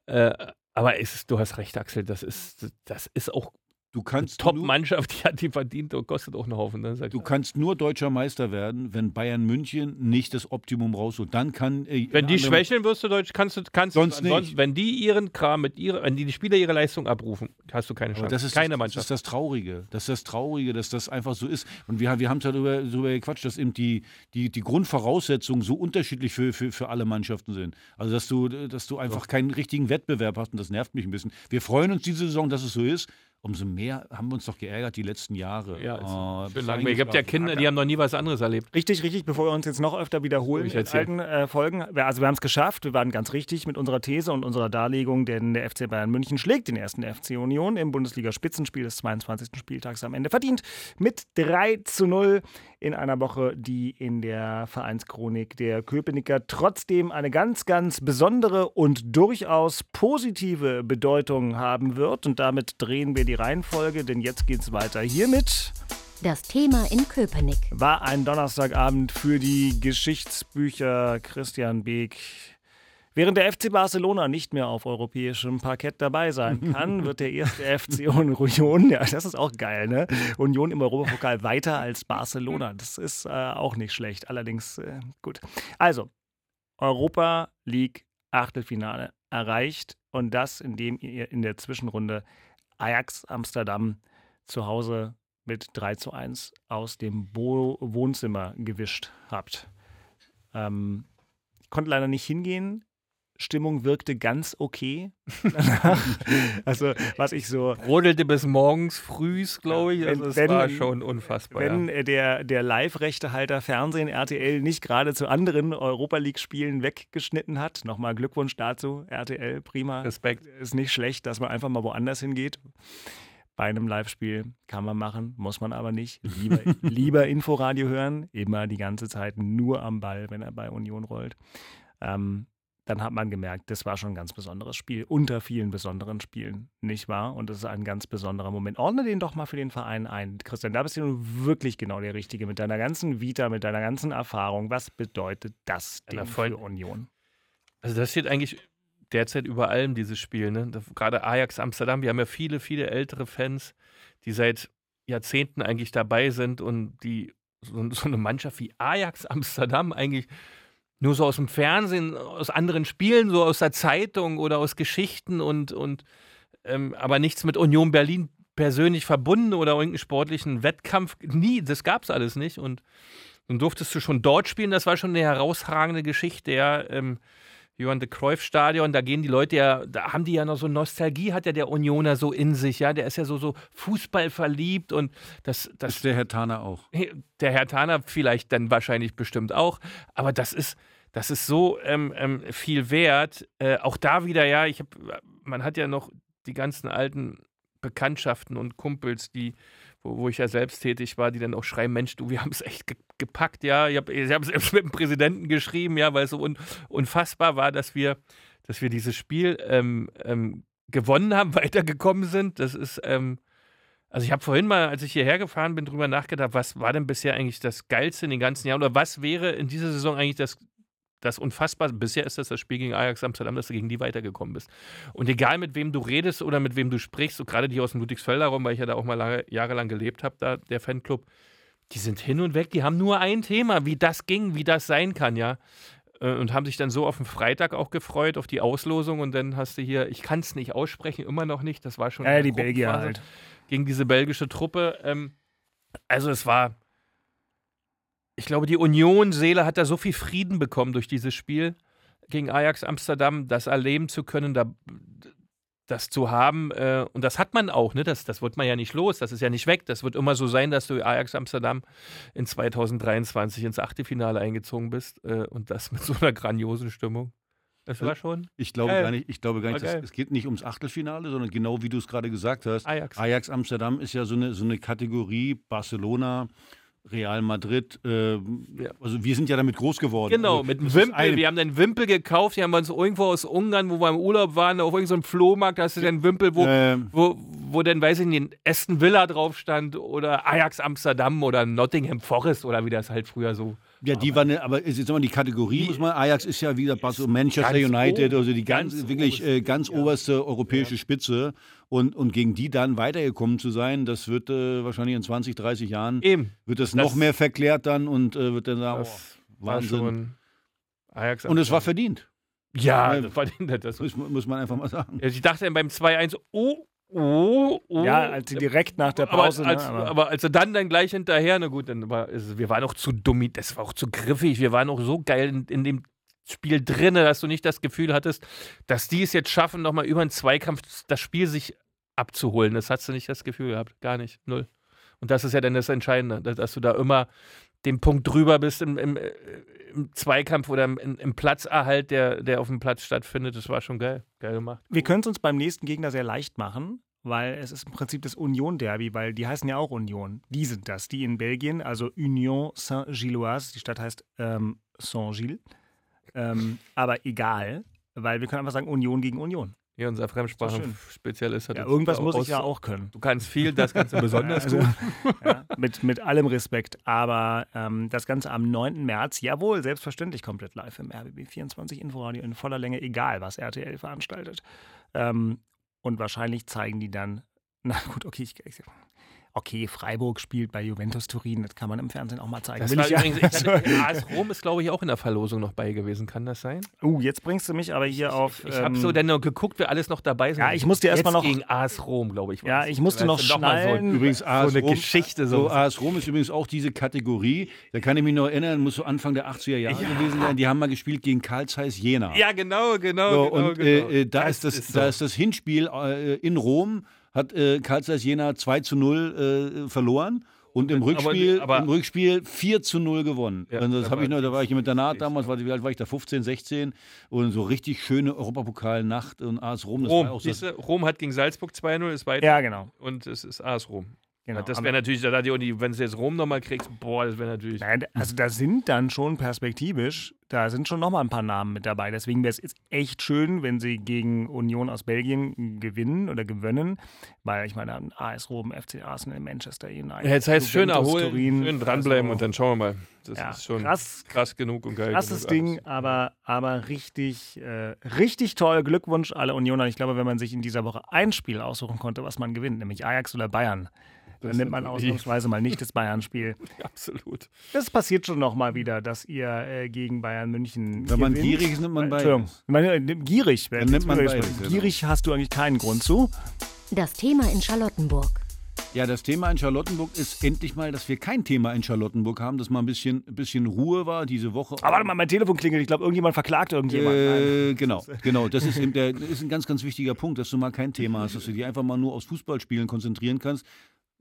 Äh, aber es ist, du hast recht, Axel, das ist, das ist auch Du kannst, Top-Mannschaft, die hat die verdient und kostet auch einen Haufen. Ne? Du kannst nur deutscher Meister werden, wenn Bayern München nicht das Optimum rausholt. Dann kann. Äh, Wenn die schwächeln, wirst du Deutsch, kannst du, kannst Sonst nicht. wenn die ihren Kram mit ihrer, wenn die, die Spieler ihre Leistung abrufen, hast du keine Aber Chance. das ist keine das, Mannschaft. Das ist das Traurige. Das ist das Traurige, dass das einfach so ist. Und wir, wir haben darüber, darüber gequatscht, dass eben die, die, die Grundvoraussetzungen so unterschiedlich für, für, für alle Mannschaften sind. Also, dass du, dass du einfach keinen richtigen Wettbewerb hast und das nervt mich ein bisschen. Wir freuen uns diese Saison, dass es so ist. Umso mehr haben wir uns doch geärgert die letzten Jahre. ja, schön bis lang. Es gibt ja. Kinder, die haben noch nie was anderes erlebt. Richtig, richtig, bevor wir uns jetzt noch öfter wiederholen Ich in alten äh, Folgen. Wir- Also wir haben es geschafft, wir waren ganz richtig mit unserer These und unserer Darlegung, denn der FC Bayern München schlägt den ersten FC Union im Bundesliga-Spitzenspiel des 22. Spieltags am Ende verdient mit 3 zu 0 in einer Woche, die in der Vereinschronik der Köpenicker trotzdem eine ganz, ganz besondere und durchaus positive Bedeutung haben wird. Und damit drehen wir die Reihenfolge, denn jetzt geht es weiter hiermit Das Thema in Köpenick. war ein Donnerstagabend für die Geschichtsbücher Christian Beek. Während der FC Barcelona nicht mehr auf europäischem Parkett dabei sein kann, [LAUGHS] wird der erste FC Union, ja, das ist auch geil, ne? Union im Europapokal weiter als Barcelona. Das ist äh, auch nicht schlecht. Allerdings äh, gut. Also, Europa League Achtelfinale erreicht und das, indem ihr in der Zwischenrunde Ajax Amsterdam zu Hause mit 3 zu 1 aus dem Bo Wohnzimmer gewischt habt. Ähm, konnte leider nicht hingehen. Stimmung wirkte ganz okay. [LAUGHS] also, was ich so. Rodelte bis morgens frühs, glaube ich. Also, es war schon unfassbar. Wenn ja. der, der Live-Rechtehalter Fernsehen RTL nicht gerade zu anderen Europa League-Spielen weggeschnitten hat, nochmal Glückwunsch dazu, RTL, prima. Respekt. Ist nicht schlecht, dass man einfach mal woanders hingeht. Bei einem Live-Spiel kann man machen, muss man aber nicht. Lieber, [LAUGHS] lieber Inforadio hören, immer die ganze Zeit nur am Ball, wenn er bei Union rollt. Ähm, dann hat man gemerkt, das war schon ein ganz besonderes Spiel, unter vielen besonderen Spielen, nicht wahr? Und das ist ein ganz besonderer Moment. Ordne den doch mal für den Verein ein. Christian, da bist du nun wirklich genau der Richtige mit deiner ganzen Vita, mit deiner ganzen Erfahrung. Was bedeutet das voll- für Union? Also das steht eigentlich derzeit über allem, dieses Spiel. Ne? Gerade Ajax Amsterdam, wir haben ja viele, viele ältere Fans, die seit Jahrzehnten eigentlich dabei sind und die so, so eine Mannschaft wie Ajax Amsterdam eigentlich nur so aus dem Fernsehen, aus anderen Spielen, so aus der Zeitung oder aus Geschichten und, und ähm, aber nichts mit Union Berlin persönlich verbunden oder irgendeinen sportlichen Wettkampf. Nie, das gab es alles nicht. Und dann durftest du schon dort spielen, das war schon eine herausragende Geschichte, ja. Ähm, Johann de Cruyff Stadion, da gehen die Leute ja, da haben die ja noch so Nostalgie, hat ja der Unioner so in sich, ja, der ist ja so, so Fußball verliebt und das, Das ist der Herr Taner auch. der Herr Taner vielleicht dann wahrscheinlich bestimmt auch, aber das ist, das ist so ähm, ähm, viel wert. Äh, auch da wieder, ja, ich hab, man hat ja noch die ganzen alten Bekanntschaften und Kumpels, die, wo, wo ich ja selbst tätig war, die dann auch schreiben, Mensch, du, wir haben es echt gepackt, ja. Ich habe [LAUGHS] selbst mit dem Präsidenten geschrieben, ja, weil es so un unfassbar war, dass wir, dass wir dieses Spiel ähm, ähm, gewonnen haben, [LAUGHS] weitergekommen sind. Das ist, ähm, also ich habe vorhin mal, als ich hierher gefahren bin, drüber nachgedacht, was war denn bisher eigentlich das Geilste in den ganzen Jahren oder was wäre in dieser Saison eigentlich das, das Unfassbare? Bisher ist das das Spiel gegen Ajax Amsterdam, dass du gegen die weitergekommen bist. Und egal mit wem du redest oder mit wem du sprichst, so gerade die aus dem Ludwigsfelder Raum, weil ich ja da auch mal lange, jahrelang gelebt habe, da der Fanclub, die sind hin und weg, die haben nur ein Thema, wie das ging, wie das sein kann, ja. Äh, Und haben sich dann so auf den Freitag auch gefreut, auf die Auslosung. Und dann hast du hier, ich kann es nicht aussprechen, immer noch nicht. Das war schon. Ja, die Belgier halt. Gegen diese belgische Truppe. Ähm, also, es war. Ich glaube, die Union-Seele hat da so viel Frieden bekommen durch dieses Spiel gegen Ajax Amsterdam, das erleben zu können, da, das zu haben. Äh, und das hat man auch, ne? Das, das wird man ja nicht los, das ist ja nicht weg. Das wird immer so sein, dass du Ajax Amsterdam in 2023 ins Achtelfinale eingezogen bist äh, und das mit so einer grandiosen Stimmung. Das war schon Ich glaube Geil. gar nicht, ich glaube gar nicht dass, es geht nicht ums Achtelfinale, sondern genau wie du es gerade gesagt hast. Ajax. Ajax Amsterdam ist ja so eine, so eine Kategorie, Barcelona, Real Madrid. Äh, Also wir sind ja damit groß geworden. Genau, also, mit einem Wimpel. wir haben den Wimpel gekauft, die haben wir uns irgendwo aus Ungarn, wo wir im Urlaub waren, auf irgendeinem Flohmarkt, da hast du den Wimpel, wo, Ähm. wo, wo dann, weiß ich nicht, Aston Villa drauf stand oder Ajax Amsterdam oder Nottingham Forest oder wie das halt früher so. Ja, die waren, aber ist jetzt mal die Kategorie, muss man, Ajax ist ja wieder Barcelona, Manchester United, also die ganz, ganz wirklich oberste äh, ganz oberste europäische Spitze. Und, und gegen die dann weitergekommen zu sein, das wird äh, wahrscheinlich in 20, 30 Jahren, Eben. wird das, Das- noch mehr verklärt dann und äh, wird dann sagen, oh, Wahnsinn. Ajax und es war verdient, Ja, Ja, das das. muss, muss man einfach mal sagen. Ich dachte beim 2-1, oh, oh, oh. Ja, als sie direkt nach der aber, Pause. als, ne, aber- aber als er dann dann gleich hinterher, na gut, dann war es, wir waren auch zu dumm, das war auch zu griffig, wir waren auch so geil in, in dem Spiel drinne, dass du nicht das Gefühl hattest, dass die es jetzt schaffen, nochmal über einen Zweikampf das Spiel sich abzuholen. Das hast du nicht das Gefühl gehabt, gar nicht, null. Und das ist ja dann das Entscheidende, dass du da immer den Punkt drüber bist im, im, äh, im Zweikampf oder im, im Platzerhalt, der, der auf dem Platz stattfindet. Das war schon geil, geil gemacht. Wir können es uns beim nächsten Gegner sehr leicht machen, weil es ist im Prinzip das Union-Derby, weil die heißen ja auch Union. Die sind das, die in Belgien, also Union Saint-Gilloise. Die Stadt heißt ähm, Saint-Gilles. Ähm, aber egal, weil wir können einfach sagen Union gegen Union. Hier unser Fremdsprachen-Spezialist hat Ja, irgendwas muss ich ja auch können. Du kannst viel, das kannst [LAUGHS] du besonders Also, gut. [LAUGHS] ja, mit, mit allem Respekt. Aber ähm, das Ganze am 9. März, jawohl, selbstverständlich komplett live im RBB 24 Inforadio in voller Länge, egal was RTL veranstaltet. Ähm, und wahrscheinlich zeigen die dann, [LAUGHS] na gut, okay, ich, ich okay, Freiburg spielt bei Juventus Turin, das kann man im Fernsehen auch mal zeigen. Das Will war ich ja- übrigens, ich hatte, [LAUGHS] AS Rom ist, glaube ich, auch in der Verlosung noch bei gewesen. Kann das sein? Uh, jetzt bringst du mich aber hier auf. Ich habe ähm, so dann noch geguckt, wer alles noch dabei sind. Ja, ich musste erst Jetzt mal noch- gegen AS Rom, glaube ich. war Ja, das. ich musste noch schnallen. So, Übrigens, AS so eine Rom, Geschichte. So, So. AS Rom ist übrigens auch diese Kategorie, da kann ich mich noch erinnern, muss so Anfang der 80er Jahre gewesen sein. Die haben mal gespielt gegen Karl Zeiss Jena. ja, genau, genau. So, genau, und genau. Äh, äh, da, ist das, ist so. da ist das Hinspiel äh, in Rom, hat äh, Karl Zeiss Jena 2 zu 0 äh, verloren. Und im Rückspiel, aber- im Rückspiel 4 zu 0 gewonnen. Ja, und das da habe ich war noch, da war ich im Internat richtig damals, war, wie alt war ich da? 15, 16. Und so richtig schöne Europapokalnacht und AS Rom. Das war Rom, auch so, siehst du, Rom hat gegen Salzburg 2-0, ist weiter. Ja, genau. Und es ist AS Rom. Genau. das wäre natürlich, da hat die Uni, wenn du jetzt Rom nochmal kriegst, boah, das wäre natürlich. Nein, also da sind dann schon perspektivisch, da sind schon nochmal ein paar Namen mit dabei. Deswegen wäre es jetzt echt schön, wenn sie gegen Union aus Belgien gewinnen oder gewinnen. Weil ich meine, AS Rom, FC Arsenal, Manchester United. Ja, jetzt heißt schön Juventus, erholen, Turin. schön dranbleiben Also, und dann schauen wir mal. Das Ja, ist schon krass. krass, genug und geil. Krasses Ding, alles. aber, aber richtig, äh, richtig toll. Glückwunsch alle Unioner. Ich glaube, wenn man sich in dieser Woche ein Spiel aussuchen konnte, was man gewinnt, nämlich Ajax oder Bayern, dann Das nimmt man ausnahmsweise mal nicht das Bayern-Spiel. [LAUGHS] Absolut. Das passiert schon noch mal wieder, dass ihr äh, gegen Bayern München Wenn man gewinnt. gierig ist, nimmt man Entschuldigung. Ich meine, äh, gierig. Dann nimmt man beides, genau. Gierig hast du eigentlich keinen Grund zu. Das Thema in Charlottenburg. Ja, das Thema in Charlottenburg ist endlich mal, dass wir kein Thema in Charlottenburg haben, dass mal ein bisschen, ein bisschen Ruhe war diese Woche. Aber warte mal, mein Telefon klingelt. Ich glaube, irgendjemand verklagt irgendjemand. Äh, genau, genau. Das ist, eben der, ist ein ganz, ganz wichtiger Punkt, dass du mal kein Thema hast, dass du dich einfach mal nur aufs Fußballspielen konzentrieren kannst.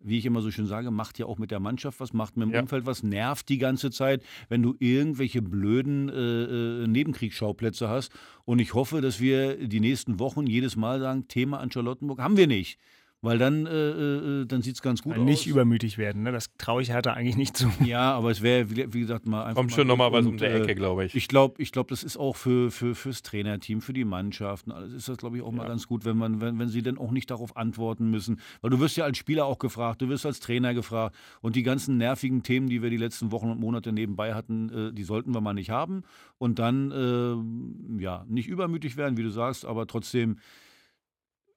Wie ich immer so schön sage, macht ja auch mit der Mannschaft was, macht mit dem Ja. Umfeld was, nervt die ganze Zeit, wenn du irgendwelche blöden äh, äh, Nebenkriegsschauplätze hast. Und ich hoffe, dass wir die nächsten Wochen jedes Mal sagen, Thema an Charlottenburg haben wir nicht. Weil dann, äh, äh, dann sieht es ganz gut nicht aus. übermütig werden. Ne? Das traue ich Hertha eigentlich nicht zu. Ja, aber es wäre, wie, wie gesagt, mal einfach. Kommt mal schon nochmal was um der äh, Ecke, glaube ich. Ich glaube, ich glaub, das ist auch für, für, fürs Trainerteam, für die Mannschaften. alles ist das, glaube ich, auch mal ganz gut, wenn, man, wenn, wenn sie dann auch nicht darauf antworten müssen. Weil du wirst ja als Spieler auch gefragt, du wirst als Trainer gefragt. Und die ganzen nervigen Themen, die wir die letzten Wochen und Monate nebenbei hatten, äh, die sollten wir mal nicht haben. Und dann, äh, ja, nicht übermütig werden, wie du sagst, aber trotzdem.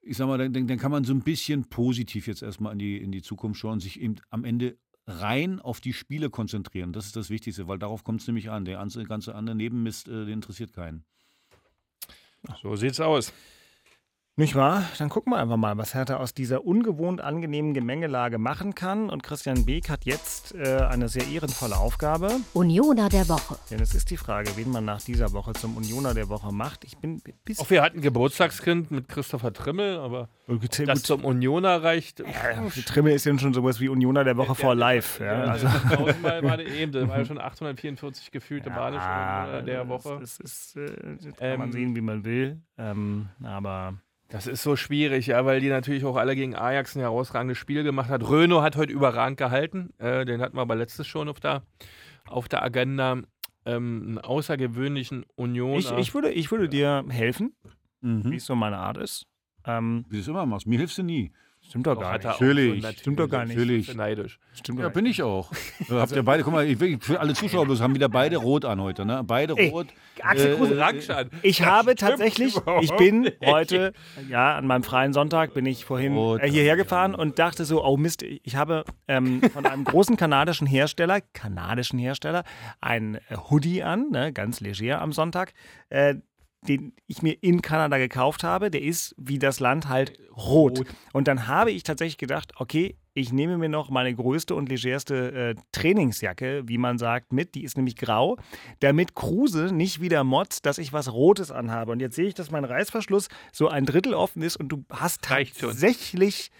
Ich sag mal, dann, dann kann man so ein bisschen positiv jetzt erstmal in die, in die Zukunft schauen, sich eben am Ende rein auf die Spiele konzentrieren. Das ist das Wichtigste, weil darauf kommt es nämlich an. Der ganze, andere Nebenmist, äh, interessiert keinen. So sieht's aus. Nicht wahr? Dann gucken wir einfach mal, was Hertha aus dieser ungewohnt angenehmen Gemengelage machen kann. Und Christian Beek hat jetzt äh, eine sehr ehrenvolle Aufgabe. Unioner der Woche. Denn es ist die Frage, wen man nach dieser Woche zum Unioner der Woche macht. Ich bin bis Auch wir hatten Geburtstagskind mit Christopher Trimmel, aber gut, das zum Unioner reicht. ja, Trimmel ist ja schon sowas wie Unioner der Woche vor live. Ja, also, tausendmal war der eben, das war ja schon 844 gefühlte Ja, Unioner der Woche. Das, ist, äh, das kann man Ähm, sehen, wie man will. Ähm, aber Das ist so schwierig, ja, weil die natürlich auch alle gegen Ajax ein herausragendes Spiel gemacht hat. Röno hat heute überragend gehalten. Äh, den hatten wir aber letztes schon auf der, auf der Agenda. Ähm, einen außergewöhnlichen Unioner. ich, ich, würde, ich würde dir helfen, wie Mhm. es so meine Art ist. Ähm, Wie du es immer machst. Mir hilfst du nie. Stimmt doch Doch, gar nicht. Natürlich. natürlich. Stimmt doch gar nicht. Natürlich. Neidisch. Stimmt Ja, doch bin ich auch. Äh, [LAUGHS] Habt ihr beide, guck mal, ich, für alle Zuschauer bloß haben wieder beide rot an heute, ne? Beide Ey, rot. Axel Äh, Kruse, Rangschaden. Ich Das habe tatsächlich, ich bin heute, ja, an meinem freien Sonntag bin ich vorhin Oh, äh, hierher gefahren und dachte so, oh Mist, ich habe ähm, von einem großen kanadischen Hersteller, kanadischen Hersteller, ein äh, Hoodie an, ne, ganz leger am Sonntag, äh, den ich mir in Kanada gekauft habe. Der ist wie das Land halt rot. Rot. Und dann habe ich tatsächlich gedacht, okay, ich nehme mir noch meine größte und legerste äh, Trainingsjacke, wie man sagt, mit. Die ist nämlich grau, damit Kruse nicht wieder motzt, dass ich was Rotes anhabe. Und jetzt sehe ich, dass mein Reißverschluss so ein Drittel offen ist und du hast Reicht schon. tatsächlich was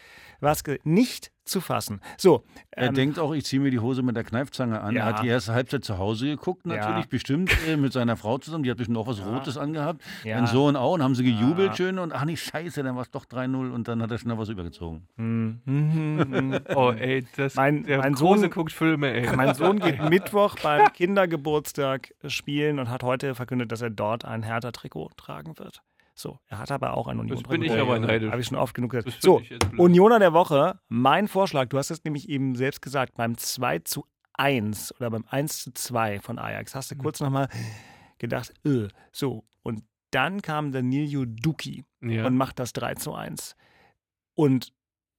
ge- nicht zu fassen. So, Er ähm, denkt auch, ich ziehe mir die Hose mit der Kneifzange an. Ja. Er hat die erste Halbzeit zu Hause geguckt, natürlich, Ja. bestimmt äh, mit seiner Frau zusammen. Die hat bestimmt auch was Rotes angehabt. Ja. Mein Sohn auch. Und haben sie gejubelt Ja. schön. Und ach nicht, scheiße, dann war es doch 3-0. Und dann hat er schnell was übergezogen. hm, hm, hm, hm. Oh, ey, das, Mein- der mein Kruse Sohn- guckt Filme, ey. Mein Sohn geht [LAUGHS] Mittwoch beim Kindergeburtstag spielen und hat heute verkündet, dass er dort ein Hertha-Trikot tragen wird. So, er hat aber auch ein union bin ich aber neidisch. Habe ich schon oft genug Das gesagt. So. Unioner der Woche, mein Vorschlag, du hast es nämlich eben selbst gesagt, beim 2 zu 1 oder beim 1 zu 2 von Ajax, hast Mhm. du kurz nochmal gedacht, äh, so, und dann kam Danilo Duki Ja. und macht das 3 zu 1. Und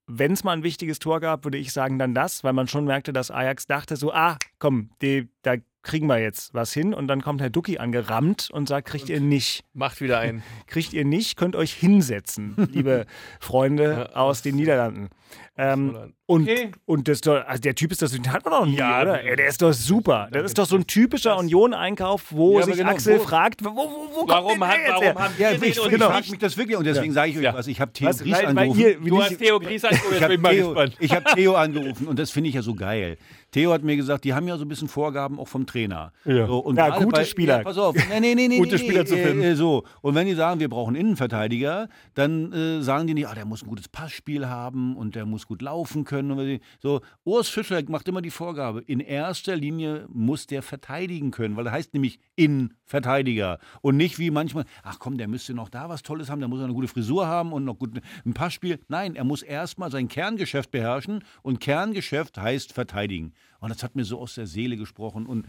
wenn es mal ein wichtiges Tor gab, würde ich sagen, dann das, weil man schon merkte, dass Ajax dachte so, ah, komm, die, da kriegen wir jetzt was hin. Und dann kommt Herr Ducky angerammt und sagt, kriegt ihr nicht. Macht wieder ein. [LAUGHS] Kriegt ihr nicht, könnt euch hinsetzen, liebe [LAUGHS] Freunde aus den Niederlanden. Ähm, und, Okay. und das doch, also der Typ ist das, den hat man noch nie, Ja, oder? Ja, der ist doch super. Das ist doch so ein typischer Union-Einkauf, wo Ja, sich genau, Axel wo- fragt, wo, wo, wo kommt Warum, denn der hat, jetzt warum her? haben Ja, wir ich, den genau. frage mich das wirklich und deswegen sage ich euch Ja. was. Ich habe Theo Was, Gries weil, weil angerufen. ihr, wie Du hast Theo Gries angerufen, Ich jetzt bin ich mal habe Theo, gespannt. ich hab Theo angerufen und das finde ich ja so geil. Theo hat mir gesagt, die haben ja so ein bisschen Vorgaben auch vom Trainer. Ja. So, und Ja, gute bei, Spieler. Ja, pass auf. Nee, nee, nee, nee, Gute nee, Spieler zu äh, finden. Äh, so. Und wenn die sagen, wir brauchen Innenverteidiger, dann äh, sagen die nicht, ah, der muss ein gutes Passspiel haben und der muss gut laufen können. Was- so, Urs Fischer macht immer die Vorgabe, in erster Linie muss der verteidigen können, weil das heißt nämlich Innenverteidiger. Und nicht wie manchmal, ach komm, der müsste noch da was Tolles haben, der muss eine gute Frisur haben und noch gut ein Passspiel. Nein, er muss erstmal sein Kerngeschäft beherrschen und Kerngeschäft heißt verteidigen. Und das hat mir so aus der Seele gesprochen und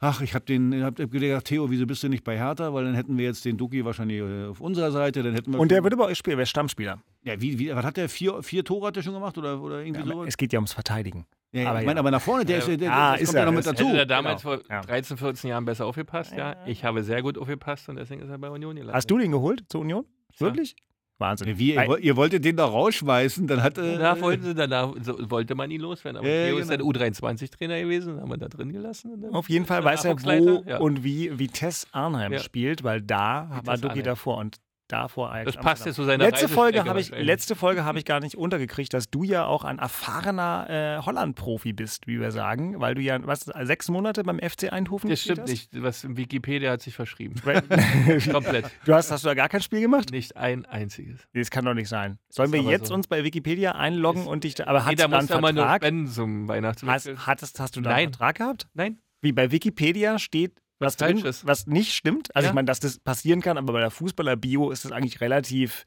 Ach, ich habe den, hab gedacht, Theo, wieso bist du nicht bei Hertha? Weil dann hätten wir jetzt den Duki wahrscheinlich äh, auf unserer Seite, dann hätten wir. Und der wird bei euch spielen, wer ist Stammspieler. ja, wie, wie, was hat der? Vier, vier Tore hat der schon gemacht oder, oder irgendwie so? Es geht ja ums Verteidigen. Ja, ja, aber ich meine, ja. aber nach vorne, der ist, der, der, Ah, ist kommt er, ja noch mit dazu. Hätte er damals Genau. vor Ja. 13, 14 Jahren besser aufgepasst, ja. Ich habe sehr gut aufgepasst und deswegen ist er bei Union gelandet. Hast du den geholt zur Union? Wirklich? Wahnsinn. Wie, ihr, ihr wolltet den da rausschmeißen, dann hat äh, Danach wollten sie, danach so, wollte man ihn loswerden. Aber ja, Theo ist genau. U23-Trainer gewesen, haben wir da drin gelassen. und dann Auf jeden Fall weiß er, wo. Ja. und wie Vitesse Arnheim Ja. spielt, weil da war Vitesse Duki Arnhem. davor und davor Ajax. Das passt jetzt zu seiner letzte Folge habe ich letzte Folge habe ich gar nicht untergekriegt, dass du ja auch ein erfahrener äh, Holland-Profi bist, wie wir sagen, weil du ja was sechs Monate beim FC Eindhoven Das stimmt nicht. Was Wikipedia hat sich verschrieben. [LAUGHS] Komplett. du hast, hast du da gar kein Spiel gemacht? Nicht ein einziges. Nee, Das kann doch nicht sein. Sollen wir aber jetzt so. uns bei Wikipedia einloggen und dich da, aber hast Jeder du da einen mal Vertrag? zum Hast, hattest, hast du da Nein. einen Vertrag gehabt? Nein. Wie bei Wikipedia steht was drin, ist. was nicht stimmt. Also Ja. ich meine, dass das passieren kann, aber bei der Fußballer-Bio ist das eigentlich relativ.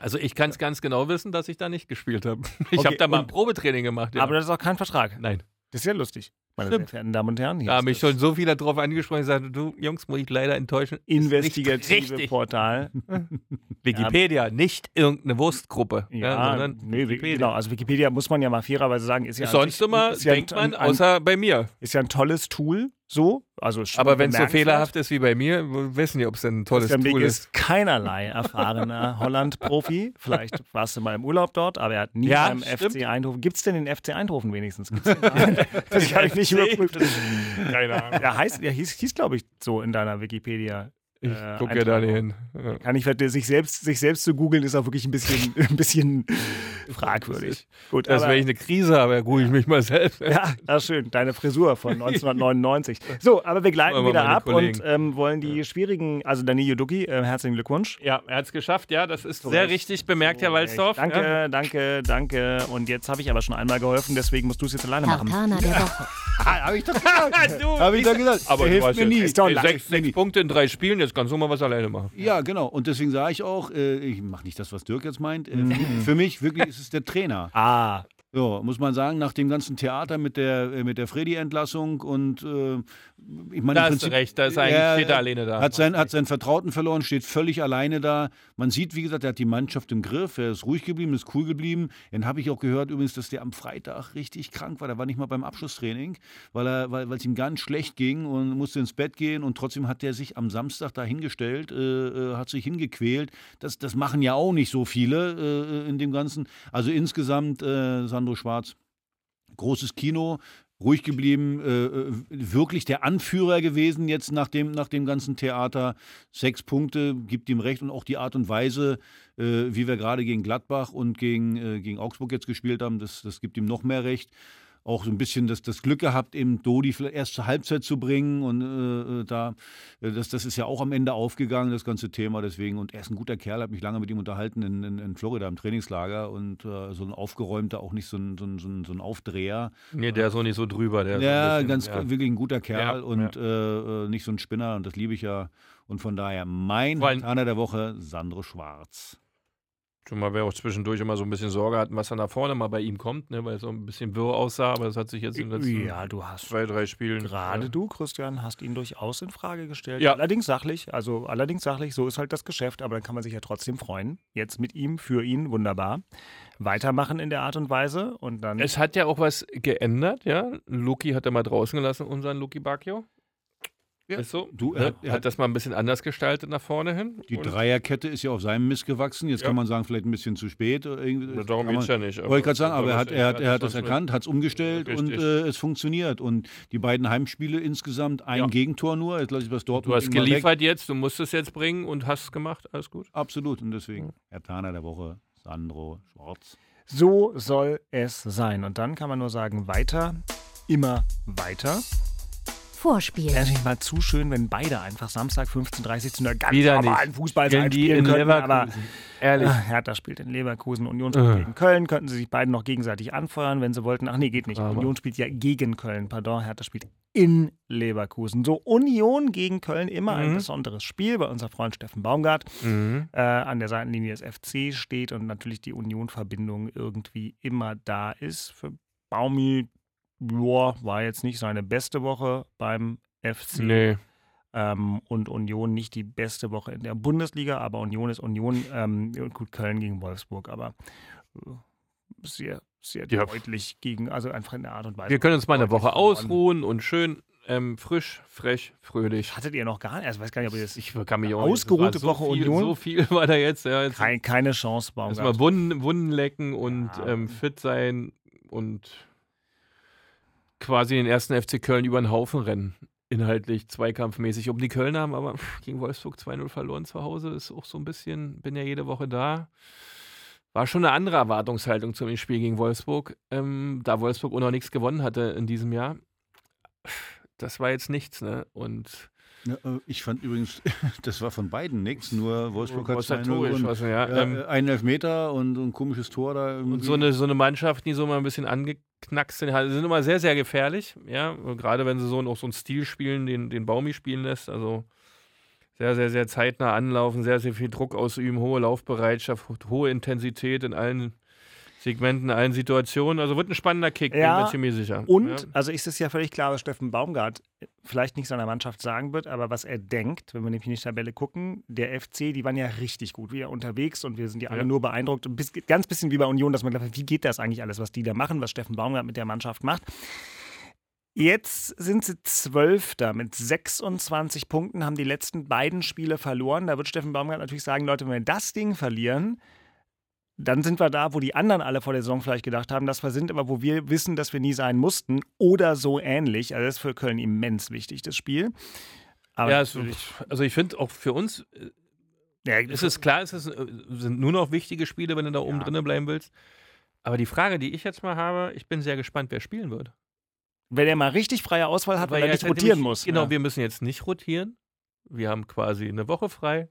Also ich kann es ganz genau wissen, dass ich da nicht gespielt habe. [LAUGHS] Ich Okay, habe da mal ein Probetraining gemacht. Ja. Aber das ist auch kein Vertrag. Nein. Das ist ja lustig. Meine Stimmt. sehr verehrten Damen und Herren. hier Da haben mich schon so viele darauf angesprochen und gesagt, du Jungs, muss ich leider enttäuschen. Nicht investigative. Portal. [LAUGHS] Wikipedia, nicht irgendeine Wurstgruppe. Ja, sondern nee, Wikipedia. genau. Also Wikipedia muss man ja mal fairerweise sagen, ist ja an Sonst sich- immer, ist ja denkt ein, man, ein, außer bei mir. ist ja ein tolles Tool, so. Also Aber wenn es so fehlerhaft ist wie bei mir, wir wissen ja, ob es denn ein tolles Tool ist. ist keinerlei erfahrener [LAUGHS] Holland-Profi. Vielleicht warst du mal im Urlaub dort, aber er hat nie Ja, beim stimmt. FC Eindhoven. Gibt es denn den FC Eindhoven wenigstens? Gibt's den Namen? das kann ich nicht überprüfen. [LAUGHS] Keine Ahnung. Ja, heißt, ja, hieß, hieß glaube ich, so in deiner Wikipedia. Ich äh, gucke ja da nicht hin. Ja. Kann ich sich selbst, sich selbst zu googeln, ist auch wirklich ein bisschen, [LAUGHS] ein bisschen [LAUGHS] fragwürdig. Gut, aber, wenn ich eine Krise habe, google ich mich mal selbst. ja, das ist schön. Deine Frisur von [LAUGHS] 1999. So, aber wir gleiten wieder ab Kollegen. und ähm, wollen die schwierigen, also Danilo Duki, äh, herzlichen Glückwunsch. Ja, er hat es geschafft, ja, das ist So, sehr das- richtig bemerkt, Herr Walsdorf. Danke, Ja. danke, danke. Und jetzt habe ich aber schon einmal geholfen, deswegen musst du es jetzt alleine machen. Tartana der Woche. Ah, hab ich doch gesagt. Du, hab ich doch gesagt. aber du hilft mir ja- nie. Sechs, sechs Punkte in drei Spielen, jetzt kannst du mal was alleine machen. Ja, genau. Und deswegen sage ich auch, äh, ich mache nicht das, was Dirk jetzt meint. Äh, Mhm. Für mich wirklich ist es der Trainer. Ah, So, muss man sagen, nach dem ganzen Theater mit der, äh, mit der Freddy-Entlassung und äh, ich meine, Da im hast Prinzip, recht, da ist eigentlich, er steht er alleine da. Hat, sein, hat seinen Vertrauten verloren, steht völlig alleine da. Man sieht, wie gesagt, er hat die Mannschaft im Griff, er ist ruhig geblieben, ist cool geblieben. Dann habe ich auch gehört übrigens, dass der am Freitag richtig krank war. Der war nicht mal beim Abschlusstraining, weil er, weil weil es ihm ganz schlecht ging und musste ins Bett gehen und trotzdem hat er sich am Samstag da hingestellt, äh, äh, hat sich hingequält. Das, das machen ja auch nicht so viele äh, in dem Ganzen. Also insgesamt äh, Sandro Schwarz großes Kino, ruhig geblieben, äh, äh, wirklich der Anführer gewesen jetzt nach dem, nach dem ganzen Theater. Sechs Punkte, gibt ihm recht und auch die Art und Weise, äh, wie wir gerade gegen Gladbach und gegen, äh, gegen Augsburg jetzt gespielt haben, das, das gibt ihm noch mehr recht. Auch so ein bisschen das, das Glück gehabt, eben Dodi vielleicht erst zur Halbzeit zu bringen und äh, äh, da, äh, das, das ist ja auch am Ende aufgegangen, das ganze Thema deswegen. Und er ist ein guter Kerl, habe mich lange mit ihm unterhalten in, in, in Florida im Trainingslager und äh, so ein aufgeräumter, auch nicht so ein, so ein, so ein, so ein Aufdreher. Nee, der ist auch nicht so drüber. Der Ja, ein ganz bisschen, ja. wirklich ein guter Kerl Ja, und Äh, äh, nicht so ein Spinner und das liebe ich ja. Und von daher mein Tanner der Woche, Sandro Schwarz. Zumal wir auch zwischendurch immer so ein bisschen Sorge hatten, was dann nach vorne mal bei ihm kommt, ne, weil es so ein bisschen wirr aussah, aber das hat sich jetzt in den letzten Ja, du hast zwei, drei Spielen. Gerade ja. du, Christian, hast ihn durchaus in Frage gestellt. Ja. Allerdings sachlich, also allerdings sachlich, so ist halt das Geschäft, aber dann kann man sich ja trotzdem freuen. Jetzt mit ihm, für ihn, wunderbar. Weitermachen in der Art und Weise und dann. Es hat ja auch was geändert, ja. Luki hat er mal draußen gelassen, unseren Luki Bacchio. Ja. Ist so. Du, er ne? hat- er hat, das mal ein bisschen anders gestaltet nach vorne hin. Die Und- Dreierkette ist ja auf seinem Mist gewachsen. Jetzt Ja. kann man sagen, vielleicht ein bisschen zu spät. oder irgendwie- Ja, darum geht's man- ja nicht. Wollte ich gerade sagen, aber er hat, er hat, er hat das erkannt, hat es umgestellt und Richtig. äh, es funktioniert. Und die beiden Heimspiele insgesamt ein Ja. Gegentor nur. Jetzt lasse ich was Dortmund Du hast irgendwann weg. geliefert jetzt, du musst es jetzt bringen und hast es gemacht. Alles gut. Absolut. Und deswegen, Herr Taner der Woche, Sandro Schwarz. So soll es sein. Und dann kann man nur sagen, weiter, immer weiter. Vorspiel. Wäre natürlich mal zu schön, wenn beide einfach Samstag 15.30 zu einer ganz Wieder normalen nicht. Fußball Spielen könnten. Aber Leverkusen. Ehrlich. Ah, Hertha spielt in Leverkusen, Union spielt Äh. gegen Köln. Könnten sie sich beiden noch gegenseitig anfeuern, wenn sie wollten. Ach nee, geht nicht. Aber- Union spielt ja gegen Köln. Pardon, Hertha spielt in Leverkusen. So, Union gegen Köln, immer ein Mhm. besonderes Spiel, weil unser Freund Steffen Baumgart Mhm. äh, an der Seitenlinie des FC steht und natürlich die Union-Verbindung irgendwie immer da ist. Für Baumi, joa, war jetzt nicht seine beste Woche beim FC. Nee. Ähm, und Union nicht die beste Woche in der Bundesliga, aber Union ist Union. Ähm, gut, Köln gegen Wolfsburg, aber äh, sehr, sehr Ja. deutlich gegen, also einfach in der Art und Weise. Wir können uns mal eine Woche ausruhen und schön ähm, frisch, frech, fröhlich. Hattet ihr noch gar nicht, also ich weiß gar nicht, ob ihr das. Ich kann mich auch Ausgeruhte war Woche so viel, Union? So viel [LAUGHS] war da jetzt. Ja, jetzt Kein, keine Chance, erstmal Baumgart. Wunden, Wunden lecken und Ja. ähm, fit sein und quasi den ersten FC Köln über den Haufen rennen. Inhaltlich, zweikampfmäßig. Um die Kölner haben aber gegen Wolfsburg 2-0 verloren zu Hause. Ist auch so ein bisschen, bin ja jede Woche da. War schon eine andere Erwartungshaltung zum Spiel gegen Wolfsburg, ähm, da Wolfsburg auch noch nichts gewonnen hatte in diesem Jahr. Das war jetzt nichts, ne? Und ich fand übrigens, [LAUGHS] das war von beiden nichts, nur Wolfsburg hat Wolfsburg 2-0 Tor gewonnen. geschossen, ja. Ja, ähm, äh, einen Elfmeter und so ein komisches Tor da. Irgendwie. Und so eine, so eine Mannschaft, die so mal ein bisschen angeknackst sind, halt, sind immer sehr, sehr gefährlich. Ja, gerade wenn sie so auch so einen Stil spielen, den, den Baumi spielen lässt. Also sehr, sehr, sehr zeitnah anlaufen, sehr, sehr viel Druck ausüben, hohe Laufbereitschaft, ho- hohe Intensität in allen Segmenten, allen Situationen. Also wird ein spannender Kick, Ja, bin mir ziemlich sicher. Und, ja. also ist es ja völlig klar, was Steffen Baumgart vielleicht nicht seiner Mannschaft sagen wird, aber was er denkt, wenn wir nämlich in die Tabelle gucken, der FC, die waren ja richtig gut wieder unterwegs und wir sind ja alle Ja. nur beeindruckt. Ein bisschen, ganz bisschen wie bei Union, dass man hat, wie geht das eigentlich alles, was die da machen, was Steffen Baumgart mit der Mannschaft macht. Jetzt sind sie Zwölfter mit 26 Punkten, haben die letzten beiden Spiele verloren. Da wird Steffen Baumgart natürlich sagen, Leute, wenn wir das Ding verlieren, dann sind wir da, wo die anderen alle vor der Saison vielleicht gedacht haben, dass wir sind, aber wo wir wissen, dass wir nie sein mussten oder so ähnlich. Also das ist für Köln immens wichtig, das Spiel. Aber ja, es, also ich finde auch für uns äh, ja, es ist klar, es ist, äh, sind nur noch wichtige Spiele, wenn du da oben Ja. drinnen bleiben willst. Aber die Frage, die ich jetzt mal habe, ich bin sehr gespannt, wer spielen wird. wenn er mal richtig freie Auswahl hat, weil er ja, nicht jetzt rotieren nämlich- muss. Genau, ja. wir müssen jetzt nicht rotieren. Wir haben quasi eine Woche frei.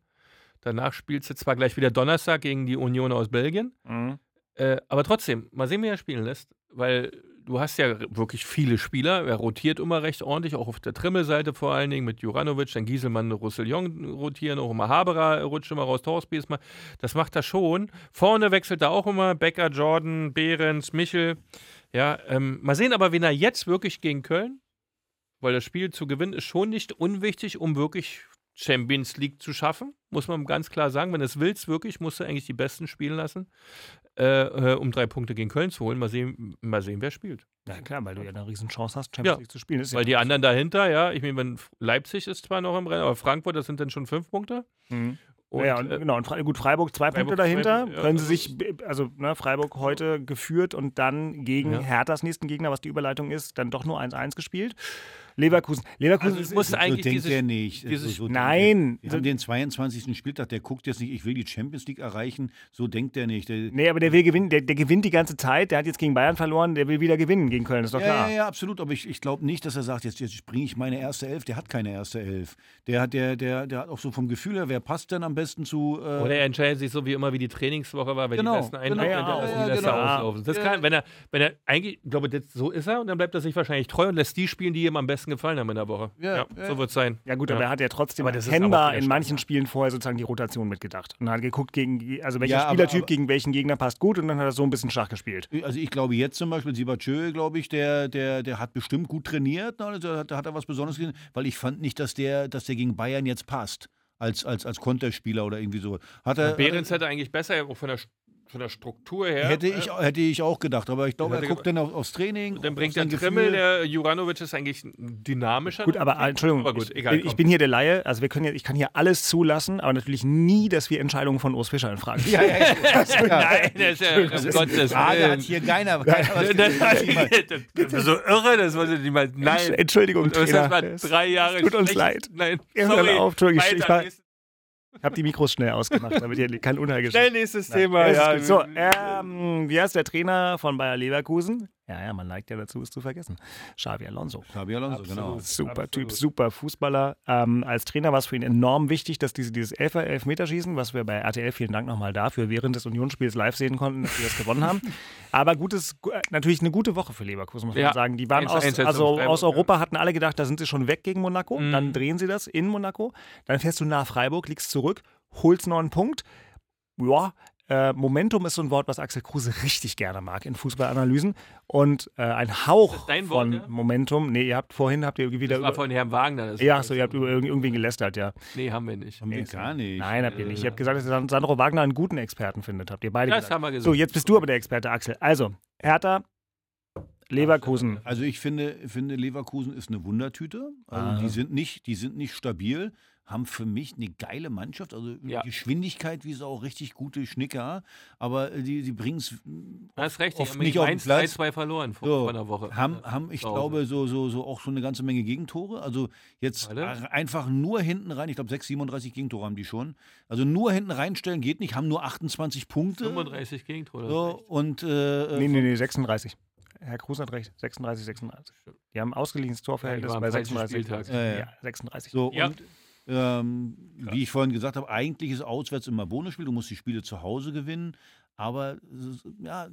Danach spielst du zwar gleich wieder Donnerstag gegen die Union aus Belgien, Mhm. äh, aber trotzdem, mal sehen, wie er spielen lässt, weil du hast ja wirklich viele Spieler. Er rotiert immer recht ordentlich, auch auf der Trimmelseite vor allen Dingen mit Juranovic, dann Gieselmann, Roussillon rotieren, auch immer Haberer rutscht immer raus, Torsby ist mal. Das macht er schon. Vorne wechselt er auch immer Becker, Jordan, Behrens, Michel. Ja, ähm, mal sehen aber, wen er jetzt wirklich gegen Köln, weil das Spiel zu gewinnen ist schon nicht unwichtig, um wirklich Champions League zu schaffen, muss man ganz klar sagen. Wenn du es willst, wirklich, musst du eigentlich die Besten spielen lassen, äh, äh, um drei Punkte gegen Köln zu holen. Mal sehen, mal sehen wer spielt. Ja, klar, weil du ja eine riesen Chance hast, Champions Ja. League zu spielen. Ist Weil ja die anderen dahinter, ja, ich meine, wenn Leipzig ist zwar noch im Rennen, aber Frankfurt, das sind dann schon fünf Punkte. Mhm. Und, ja, und, äh, genau. Und Fre gut, Freiburg zwei Freiburg Punkte dahinter. zwei, ja, können sie sich, also ne, Freiburg heute geführt und dann gegen Ja. Herthas nächsten Gegner, was die Überleitung ist, dann doch nur 1-1 gespielt. Leverkusen. Leverkusen Also muss ist, so eigentlich denkt dieses- der nicht. dieses- so, so Nein. Der. Wir haben den 22. Spieltag, der guckt jetzt nicht, ich will die Champions League erreichen. So denkt der nicht. Der, Nee, aber der will gewinnen, der, der gewinnt die ganze Zeit, der hat jetzt gegen Bayern verloren, der will wieder gewinnen gegen Köln, ist doch ja, klar. ja, ja, absolut. Aber ich, ich glaube nicht, dass er sagt, jetzt, jetzt bringe ich meine erste Elf. Der hat keine erste Elf. Der hat, der, der, der hat auch so vom Gefühl her, wer passt denn am besten zu. Äh, Oder er entscheidet sich so wie immer, wie die Trainingswoche war, wenn Genau, die besten genau, ja, ja, das genau. auslaufen. Das Ja. kann, wenn er, wenn er eigentlich, ich glaube, das, so ist er und dann bleibt er sich wahrscheinlich treu und lässt die spielen, die ihm am besten besten gefallen haben in der Woche. Ja, Ja, ja. so wird es sein. Ja gut, Ja. aber er hat ja trotzdem Aber das ist erkennbar aber in manchen. Spielen vorher sozusagen die Rotation mitgedacht. Und hat geguckt, gegen, also welcher Ja, aber- Spielertyp aber- gegen welchen Gegner passt gut und dann hat er so ein bisschen Schach gespielt. Also ich glaube jetzt zum Beispiel, Sibachö, glaube ich, der, der, der hat bestimmt gut trainiert, ne? Also da hat, da hat er was Besonderes gesehen, weil ich fand nicht, dass der, dass der gegen Bayern jetzt passt. Als, als, als Konterspieler oder irgendwie so. Hat er, Behrens hätte eigentlich besser auch von der, von der Struktur her. hätte, äh, ich, hätte ich auch gedacht, aber ich glaube, er guckt dann auf, aufs Training. Dann bringt der Trimmel, der Juranovic ist eigentlich ein dynamischer. Gut, aber äh, Entschuldigung, Aber gut, ich, egal, ich komm. bin hier der Laie, also wir können ja, ich kann hier alles zulassen, aber natürlich nie, dass wir Entscheidungen von Urs Fischer in Frage stellen. Ja, ja, [LAUGHS] ja. Nein, das ist ja, um Gottes Frage hat Willen. hier keiner. keiner was Das, das ist so irre, das wollte niemand. Nein. Entschuldigung, Und das Trainer. war drei Jahre tut uns leid. Nein, sorry. hör auf, Entschuldigung, ich- ich war- Ich habe die Mikros schnell ausgemacht, damit hier kein Unheil [LAUGHS] geschieht. Schnell nächstes Thema. Ja, so, ähm, wie heißt der Trainer von Bayer Leverkusen? Ja, ja, man neigt ja dazu, es zu vergessen. Xavi Alonso. Xabi Alonso, genau. Super Typ, Absolut. super Fußballer. Ähm, als Trainer war es für ihn enorm wichtig, dass diese, dieses Elfer Elfmeterschießen, was wir bei RTL, vielen Dank nochmal dafür, während des Unionsspiels live sehen konnten, dass wir das gewonnen haben. [LAUGHS] Aber gutes, gu- äh, natürlich eine gute Woche für Leverkusen, muss man Ja. sagen. Die waren aus, 1-1 also aus. Europa, hatten alle gedacht, da sind sie schon weg gegen Monaco. Mhm. Dann drehen sie das in Monaco. Dann fährst du nach Freiburg, liegst zurück, holst noch einen Punkt. Ja, äh, Momentum ist so ein Wort, was Axel Kruse richtig gerne mag in Fußballanalysen. Und äh, ein Hauch Wort, von ja? Momentum. Nee, ihr habt vorhin habt ihr wieder Das war über. von Herrn Wagner. Das Ja, so, ihr habt über irgend- irgendwie gelästert, ja. Nee, haben wir nicht. Haben wir gar nicht. Nein, habt ihr nicht. Ihr habt gesagt, dass ihr Sandro Wagner einen guten Experten findet. Habt ihr beide Das gesagt. haben wir gesagt. So, jetzt bist du aber der Experte, Axel. Also, Hertha, Leverkusen. Also ich finde, finde Leverkusen ist eine Wundertüte. Also Ah. die sind nicht, die sind nicht stabil, haben für mich eine geile Mannschaft. Also Ja. Geschwindigkeit, wie sie auch richtig gute Schnicker, aber äh, die, die bringen es Du hast recht, die oft haben nicht auf den 1 Platz. 2 verloren vor, So, vor einer Woche. haben, haben ich glaube, so, so, so auch schon eine ganze Menge Gegentore. Also jetzt Warte. einfach nur hinten rein, ich glaube 6, 37 Gegentore haben die schon. Also nur hinten reinstellen geht nicht, haben nur 28 Punkte. 35 Gegentore. So, und äh, Nee, nee, nee, 36. Herr Kruse hat recht. 36, 36. Die haben ausgeglichenes Torverhältnis Ja, bei am falschen 36. Spieltag. Ja, ja. Ja, 36. So, Ja. und ähm, wie ich vorhin gesagt habe, eigentlich ist auswärts immer Bonusspiel. Du musst die Spiele zu Hause gewinnen. Aber ja,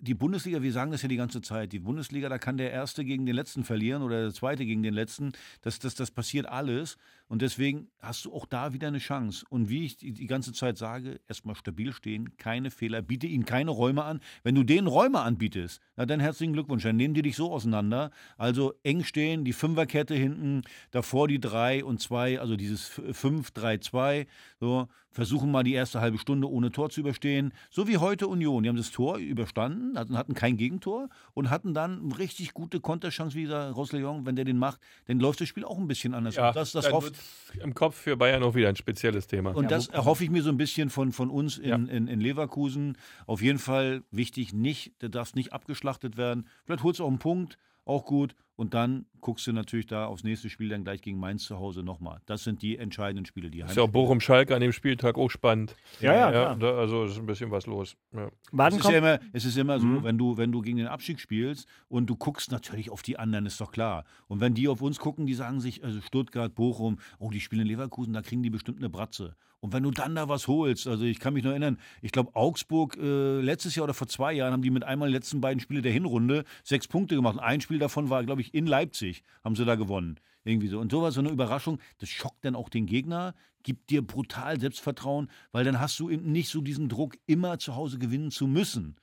die Bundesliga, wir sagen das ja die ganze Zeit, die Bundesliga, da kann der Erste gegen den Letzten verlieren oder der Zweite gegen den Letzten. Das, das, das passiert alles. Und deswegen hast du auch da wieder eine Chance. Und wie ich die, ganze Zeit sage, erstmal stabil stehen, keine Fehler, biete ihnen keine Räume an. Wenn du denen Räume anbietest, na dann herzlichen Glückwunsch, dann nehmen die dich so auseinander. Also eng stehen, die Fünferkette hinten, davor die drei und zwei, also dieses 5-3-2. So, versuchen mal die erste halbe Stunde ohne Tor zu überstehen. So wie heute Union. Die haben das Tor überstanden, hatten, hatten kein Gegentor und hatten dann eine richtig gute Konterchance wie dieser Rossellon. Wenn der den macht, dann läuft das Spiel auch ein bisschen anders. Ja, das, das wird's im Kopf für Bayern auch wieder ein spezielles Thema. und das erhoffe ich mir so ein bisschen von, von uns in, Ja. in, in Leverkusen. Auf jeden Fall wichtig, nicht, der darf nicht abgeschlachtet werden. Vielleicht holst du auch einen Punkt, auch gut. Und dann guckst du natürlich da aufs nächste Spiel dann gleich gegen Mainz zu Hause nochmal. Das sind die entscheidenden Spiele, die ist ja auch Bochum-Schalke an dem Spieltag auch spannend. Ja, ja, ja da, also ist ein bisschen was los. Ja. Es ist, ja immer, es ist immer so, Mhm. wenn, du, wenn du gegen den Abstieg spielst und du guckst natürlich auf die anderen, ist doch klar. Und wenn die auf uns gucken, die sagen sich, also Stuttgart, Bochum, oh, die spielen in Leverkusen, da kriegen die bestimmt eine Bratze. Und wenn du dann da was holst, also ich kann mich noch erinnern, ich glaube Augsburg äh, letztes Jahr oder vor zwei Jahren haben die mit einmal die letzten beiden Spiele der Hinrunde sechs Punkte gemacht. Und ein Spiel davon war, glaube ich, in Leipzig, haben sie da gewonnen. Irgendwie so. Und sowas, so eine Überraschung, das schockt dann auch den Gegner, gibt dir brutal Selbstvertrauen, weil dann hast du eben nicht so diesen Druck, immer zu Hause gewinnen zu müssen.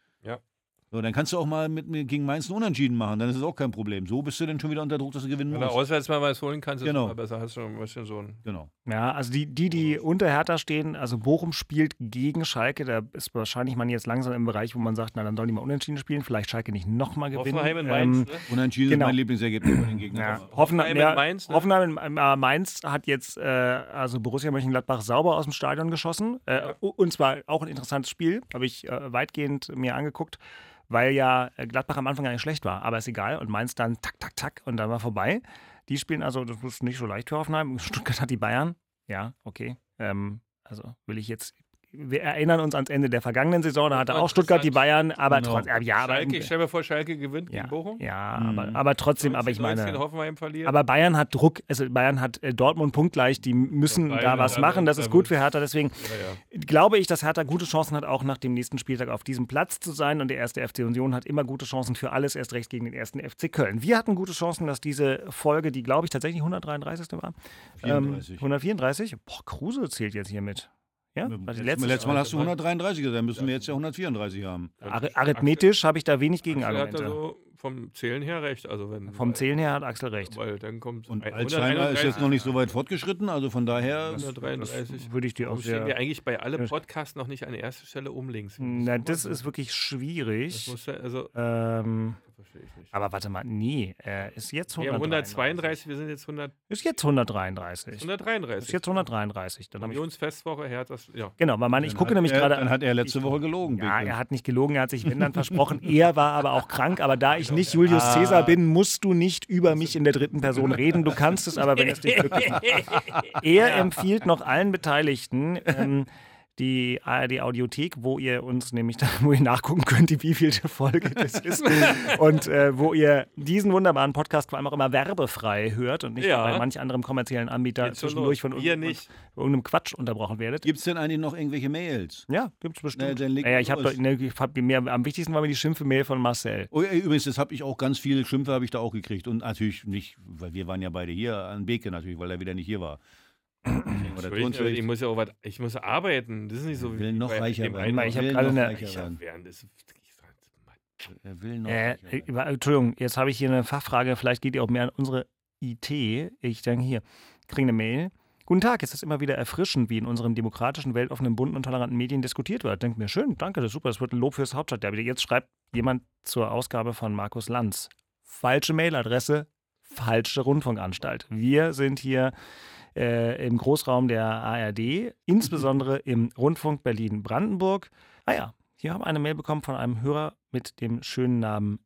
Ja. So, dann kannst du auch mal mit, mit gegen Mainz einen Unentschieden machen, dann ist es auch kein Problem. So bist du dann schon wieder unter Druck, dass du gewinnen Wenn du musst. auswärts mal was holen kannst, ist Genau. es immer besser. Hast du ein bisschen so ein. Genau. Ja, also die, die, die unter Hertha stehen, also Bochum spielt gegen Schalke, da ist wahrscheinlich man jetzt langsam im Bereich, wo man sagt, na dann sollen die mal unentschieden spielen, vielleicht Schalke nicht nochmal gewinnen. Hoffenheim in Ähm, Mainz. ne? Unentschieden Genau. ist mein Lieblingsergebnis von den Gegnern. Ja, Hoffenheim, ja, in Mainz, ne? Hoffenheim in äh, Mainz hat jetzt äh, also Borussia Mönchengladbach sauber aus dem Stadion geschossen. Äh, Und zwar auch ein interessantes Spiel, habe ich äh, weitgehend mir angeguckt, weil ja äh, Gladbach am Anfang gar nicht schlecht war. Aber ist egal. Und Mainz dann tak, tak, tak und dann war vorbei. Die spielen also, das ist nicht so leicht für Hoffenheim. [LAUGHS] Stuttgart hat die Bayern. Ja, okay. Ähm, also will ich jetzt wir erinnern uns ans Ende der vergangenen Saison, da hatte auch Stuttgart die Bayern, aber Genau. trotzdem, ja, aber, Schalke, ich stelle mir vor, Schalke gewinnt ja, gegen Bochum. ja aber, aber trotzdem, aber ich 19, meine, Hoffenheim verliert. aber Bayern hat Druck, also Bayern hat äh, Dortmund punktgleich, die müssen Ja, da was machen, das da ist gut für Hertha, deswegen ja, glaube ich, dass Hertha gute Chancen hat, auch nach dem nächsten Spieltag auf diesem Platz zu sein. Und der erste FC Union hat immer gute Chancen für alles, erst recht gegen den ersten FC Köln. Wir hatten gute Chancen, dass diese Folge, die glaube ich tatsächlich 133. war, 34. Ähm, 134. Boah, Kruse zählt jetzt hier mit. Ja, Letztes, letzte. Mal, letztes Mal hast du 133 gesagt, dann müssen wir jetzt ja 134 haben. Ar arithmetisch habe ich da wenig Axel hat da Gegenargumente. so vom Zählen her recht. Also wenn, Vom Zählen her hat Axel recht. Weil dann kommt Und Alzheimer ist jetzt noch nicht so weit fortgeschritterschritten, also von daher. 133. Würde ich dir auch stehen wir sehr. eigentlich bei alle Podcasts noch nicht an erster Stelle um links? Na, das ist wirklich Das schwierig. muss ja, also, Ähm, ich nicht. aber warte mal, nee, er ist jetzt Wir haben 132. 132, wir sind jetzt 100, Ist jetzt 133. 133. Ist jetzt 133. Dann habe ich Unionsfestwoche, Hertha, ja. Genau, weil man, ich Dann gucke hat nämlich er, gerade. Dann hat er letzte Woche gelogen. Ja, Beke. er hat nicht gelogen, er hat sich wenn dann versprochen. Er war aber auch krank. Aber da ich nicht Julius Ah. Caesar bin, musst du nicht über mich in der dritten Person reden. Du kannst es aber, wenn es dich glücklich macht. [LAUGHS] Er empfiehlt noch allen Beteiligten. Ähm, die ARD Audiothek, wo ihr uns nämlich [LAUGHS] da, wo ihr nachgucken könnt, wie vielte Folge das ist [LAUGHS] und äh, wo ihr diesen wunderbaren Podcast vor allem auch immer werbefrei hört und nicht Ja. bei manch anderem kommerziellen Anbieter so zwischendurch von Wir irgendeinem- Quatsch unterbrochen werdet. Gibt es denn eigentlich noch irgendwelche Mails? Ja, gibt's bestimmt. Na, naja, ich habe ne, ich hab mir am wichtigsten war mir die Schimpfe-Mail von Marcel. Oh, ey, übrigens, das habe ich auch ganz viele Schimpfe habe ich da auch gekriegt und natürlich nicht, weil wir waren ja beide hier an Beke natürlich, weil er wieder nicht hier war. Oder aber ich muss ja auch was, ich muss arbeiten. Das ist nicht so will noch reicher werden. Ich hab will gerade noch eine- reicher Ich hab werden. während des Er will noch Äh, reicher werden. äh, Entschuldigung, jetzt habe ich hier eine Fachfrage. Vielleicht geht ihr auch mehr an unsere IT. Ich denke hier, kriege eine Mail. Guten Tag, es ist immer wieder erfrischend, wie in unserem demokratischen, weltoffenen, bunten und toleranten Medien diskutiert wird. Denkt mir, schön, danke, das ist super, das wird ein Lob fürs Hauptstadtderby. Jetzt schreibt jemand zur Ausgabe von Markus Lanz. Falsche Mailadresse, falsche Rundfunkanstalt. Wir sind hier äh, im Großraum der ARD, insbesondere im Rundfunk Berlin-Brandenburg. Ah ja, hier haben wir eine Mail bekommen von einem Hörer mit dem schönen Namen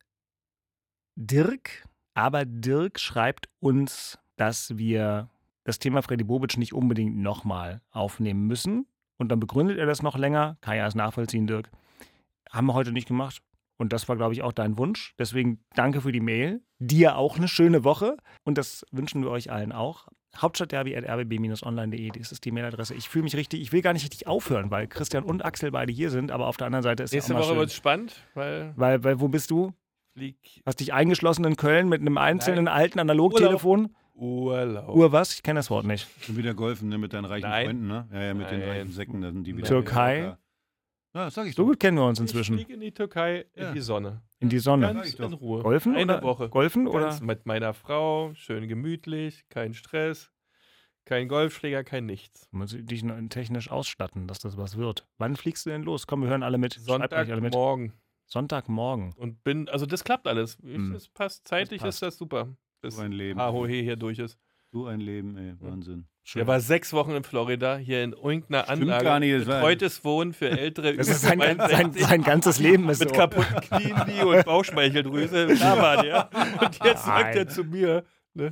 Dirk. Aber Dirk schreibt uns, dass wir das Thema Freddy Bobic nicht unbedingt nochmal aufnehmen müssen. Und dann begründet er das noch länger. Kann ja es nachvollziehen, Dirk. Haben wir heute nicht gemacht. Und das war, glaube ich, auch dein Wunsch. Deswegen danke für die Mail. Dir auch eine schöne Woche. Und das wünschen wir euch allen auch. Hauptstadtderby.rbb-online.de, das ist die Mailadresse. Ich fühle mich richtig, ich will gar nicht richtig aufhören, weil Christian und Axel beide hier sind, aber auf der anderen Seite ist es Nächste auch mal Woche wird es spannend, weil Weil, weil, wo bist du? flieg Hast dich eingeschlossen in Köln mit einem einzelnen alten Analogtelefon? Urlaub. Uhr was? Ich kenne das Wort nicht. Schon wieder golfen, ne, mit deinen reichen Nein. Freunden, ne? Ja, ja, mit den Nein. reichen Säcken, da sind die wieder. Türkei? Ja, das sag ich So doch. gut kennen wir uns Ich inzwischen. fliege in die Türkei Ja. in die Sonne. In die Sonne. Ganz in Ruhe. Golfen Eine oder? Woche. Golfen oder? Ganz mit meiner Frau, schön gemütlich, kein Stress, kein Golfschläger, kein nichts. Muss ich dich noch technisch ausstatten, dass das was wird. Wann fliegst du denn los? Komm, wir hören alle mit. Sonntagmorgen. Sonntagmorgen. Und bin, also das klappt alles. Ich, Hm. Das passt. Zeitlich passt. ist das super. Bis So ein Leben. AOE hier durch ist. So ein Leben, ey, Wahnsinn. Schön. Der war sechs Wochen in Florida, hier in irgendeiner Stimmt Anlage. gar nicht, Betreutes Wohnen für ältere das über ist sein, sein, 62. sein ganzes Leben ist mit so. kaputten Knien und Bauchspeicheldrüse. Da war der. Und jetzt sagt er zu mir,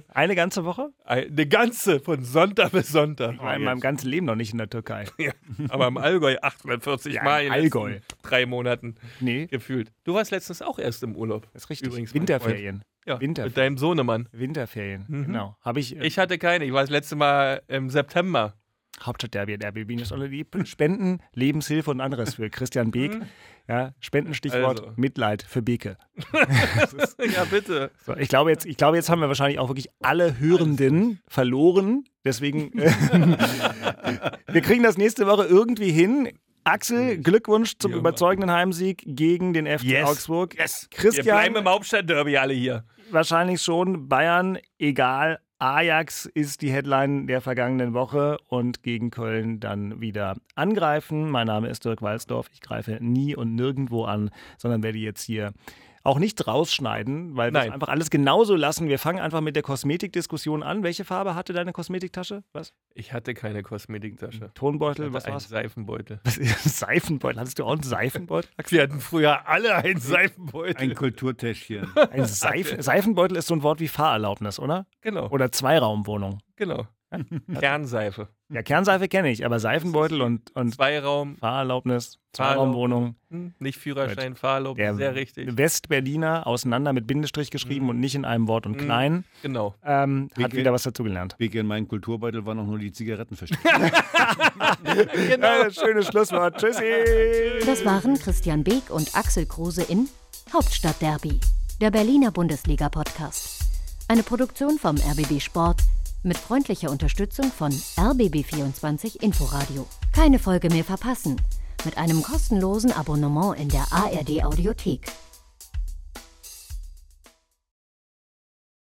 Eine ganze Woche? eine ganze von Sonntag bis Sonntag. Ich war in meinem ganzen Leben noch nicht in der Türkei. [LAUGHS] Aber im Allgäu 840 Ja, Mal in Allgäu. drei Monaten Nee, gefühlt. Du warst letztens auch erst im Urlaub. das ist richtig. Übrigens, Winterferien. Ja, Winterferien. mit deinem Sohnemann. Winterferien, Mhm. genau. Ich, äh, Ich hatte keine. Ich war das letzte Mal im September. Hauptstadtderby at rbb Spenden, Lebenshilfe und anderes für Christian Beek. Ja, Spendenstichwort Also. Mitleid für Beke. [LAUGHS] ja, bitte. So, ich, glaube jetzt, ich glaube, jetzt haben wir wahrscheinlich auch wirklich alle Hörenden verloren. Deswegen, [LAUGHS] [LAUGHS] wir kriegen das nächste Woche irgendwie hin. Axel, Glückwunsch zum überzeugenden Heimsieg gegen den FC Yes. Augsburg. Yes. Wir Christian, bleiben im Hauptstadtderby alle hier. wahrscheinlich schon. Bayern, egal. Ajax ist die Headline der vergangenen Woche und gegen Köln dann wieder angreifen. Mein Name ist Dirk Walsdorf. Ich greife nie und nirgendwo an, sondern werde jetzt hier auch nicht rausschneiden, weil wir Nein. einfach alles genauso lassen. Wir fangen einfach mit der Kosmetikdiskussion an. Welche Farbe hatte deine Kosmetiktasche? Was? Ich hatte keine Kosmetiktasche. Tonbeutel? Was war's? Seifenbeutel. Was ist Seifenbeutel? Hattest du auch einen Seifenbeutel? [LAUGHS] Wir hatten früher alle einen Seifenbeutel. Ein Kulturtäschchen. Ein Seif Seifenbeutel ist so ein Wort wie Fahrerlaubnis, oder? genau, Oder Zweiraumwohnung. genau. [LAUGHS] Kernseife. Ja, Kernseife kenne ich, aber Seifenbeutel und, und Zweiraum, Fahrerlaubnis, Fahrerlaubnis. Zweiraumwohnung. hm, nicht Führerschein, Fahrerlaub, Der sehr richtig. Westberliner auseinander mit Bindestrich geschrieben und nicht in einem Wort und Mhm. klein. Genau. Ähm, hat wieder was dazugelernt. Big in meinem Kulturbeutel waren auch nur die Zigaretten versteckt. [LAUGHS] genau. Äh, schönes Schlusswort. Tschüssi. Das waren Christian Beek und Axel Kruse in Hauptstadtderby, der Berliner Bundesliga-Podcast. Eine Produktion vom RBB Sport mit freundlicher Unterstützung von RBB24 Inforadio. Keine Folge mehr verpassen mit einem kostenlosen Abonnement in der ARD Audiothek.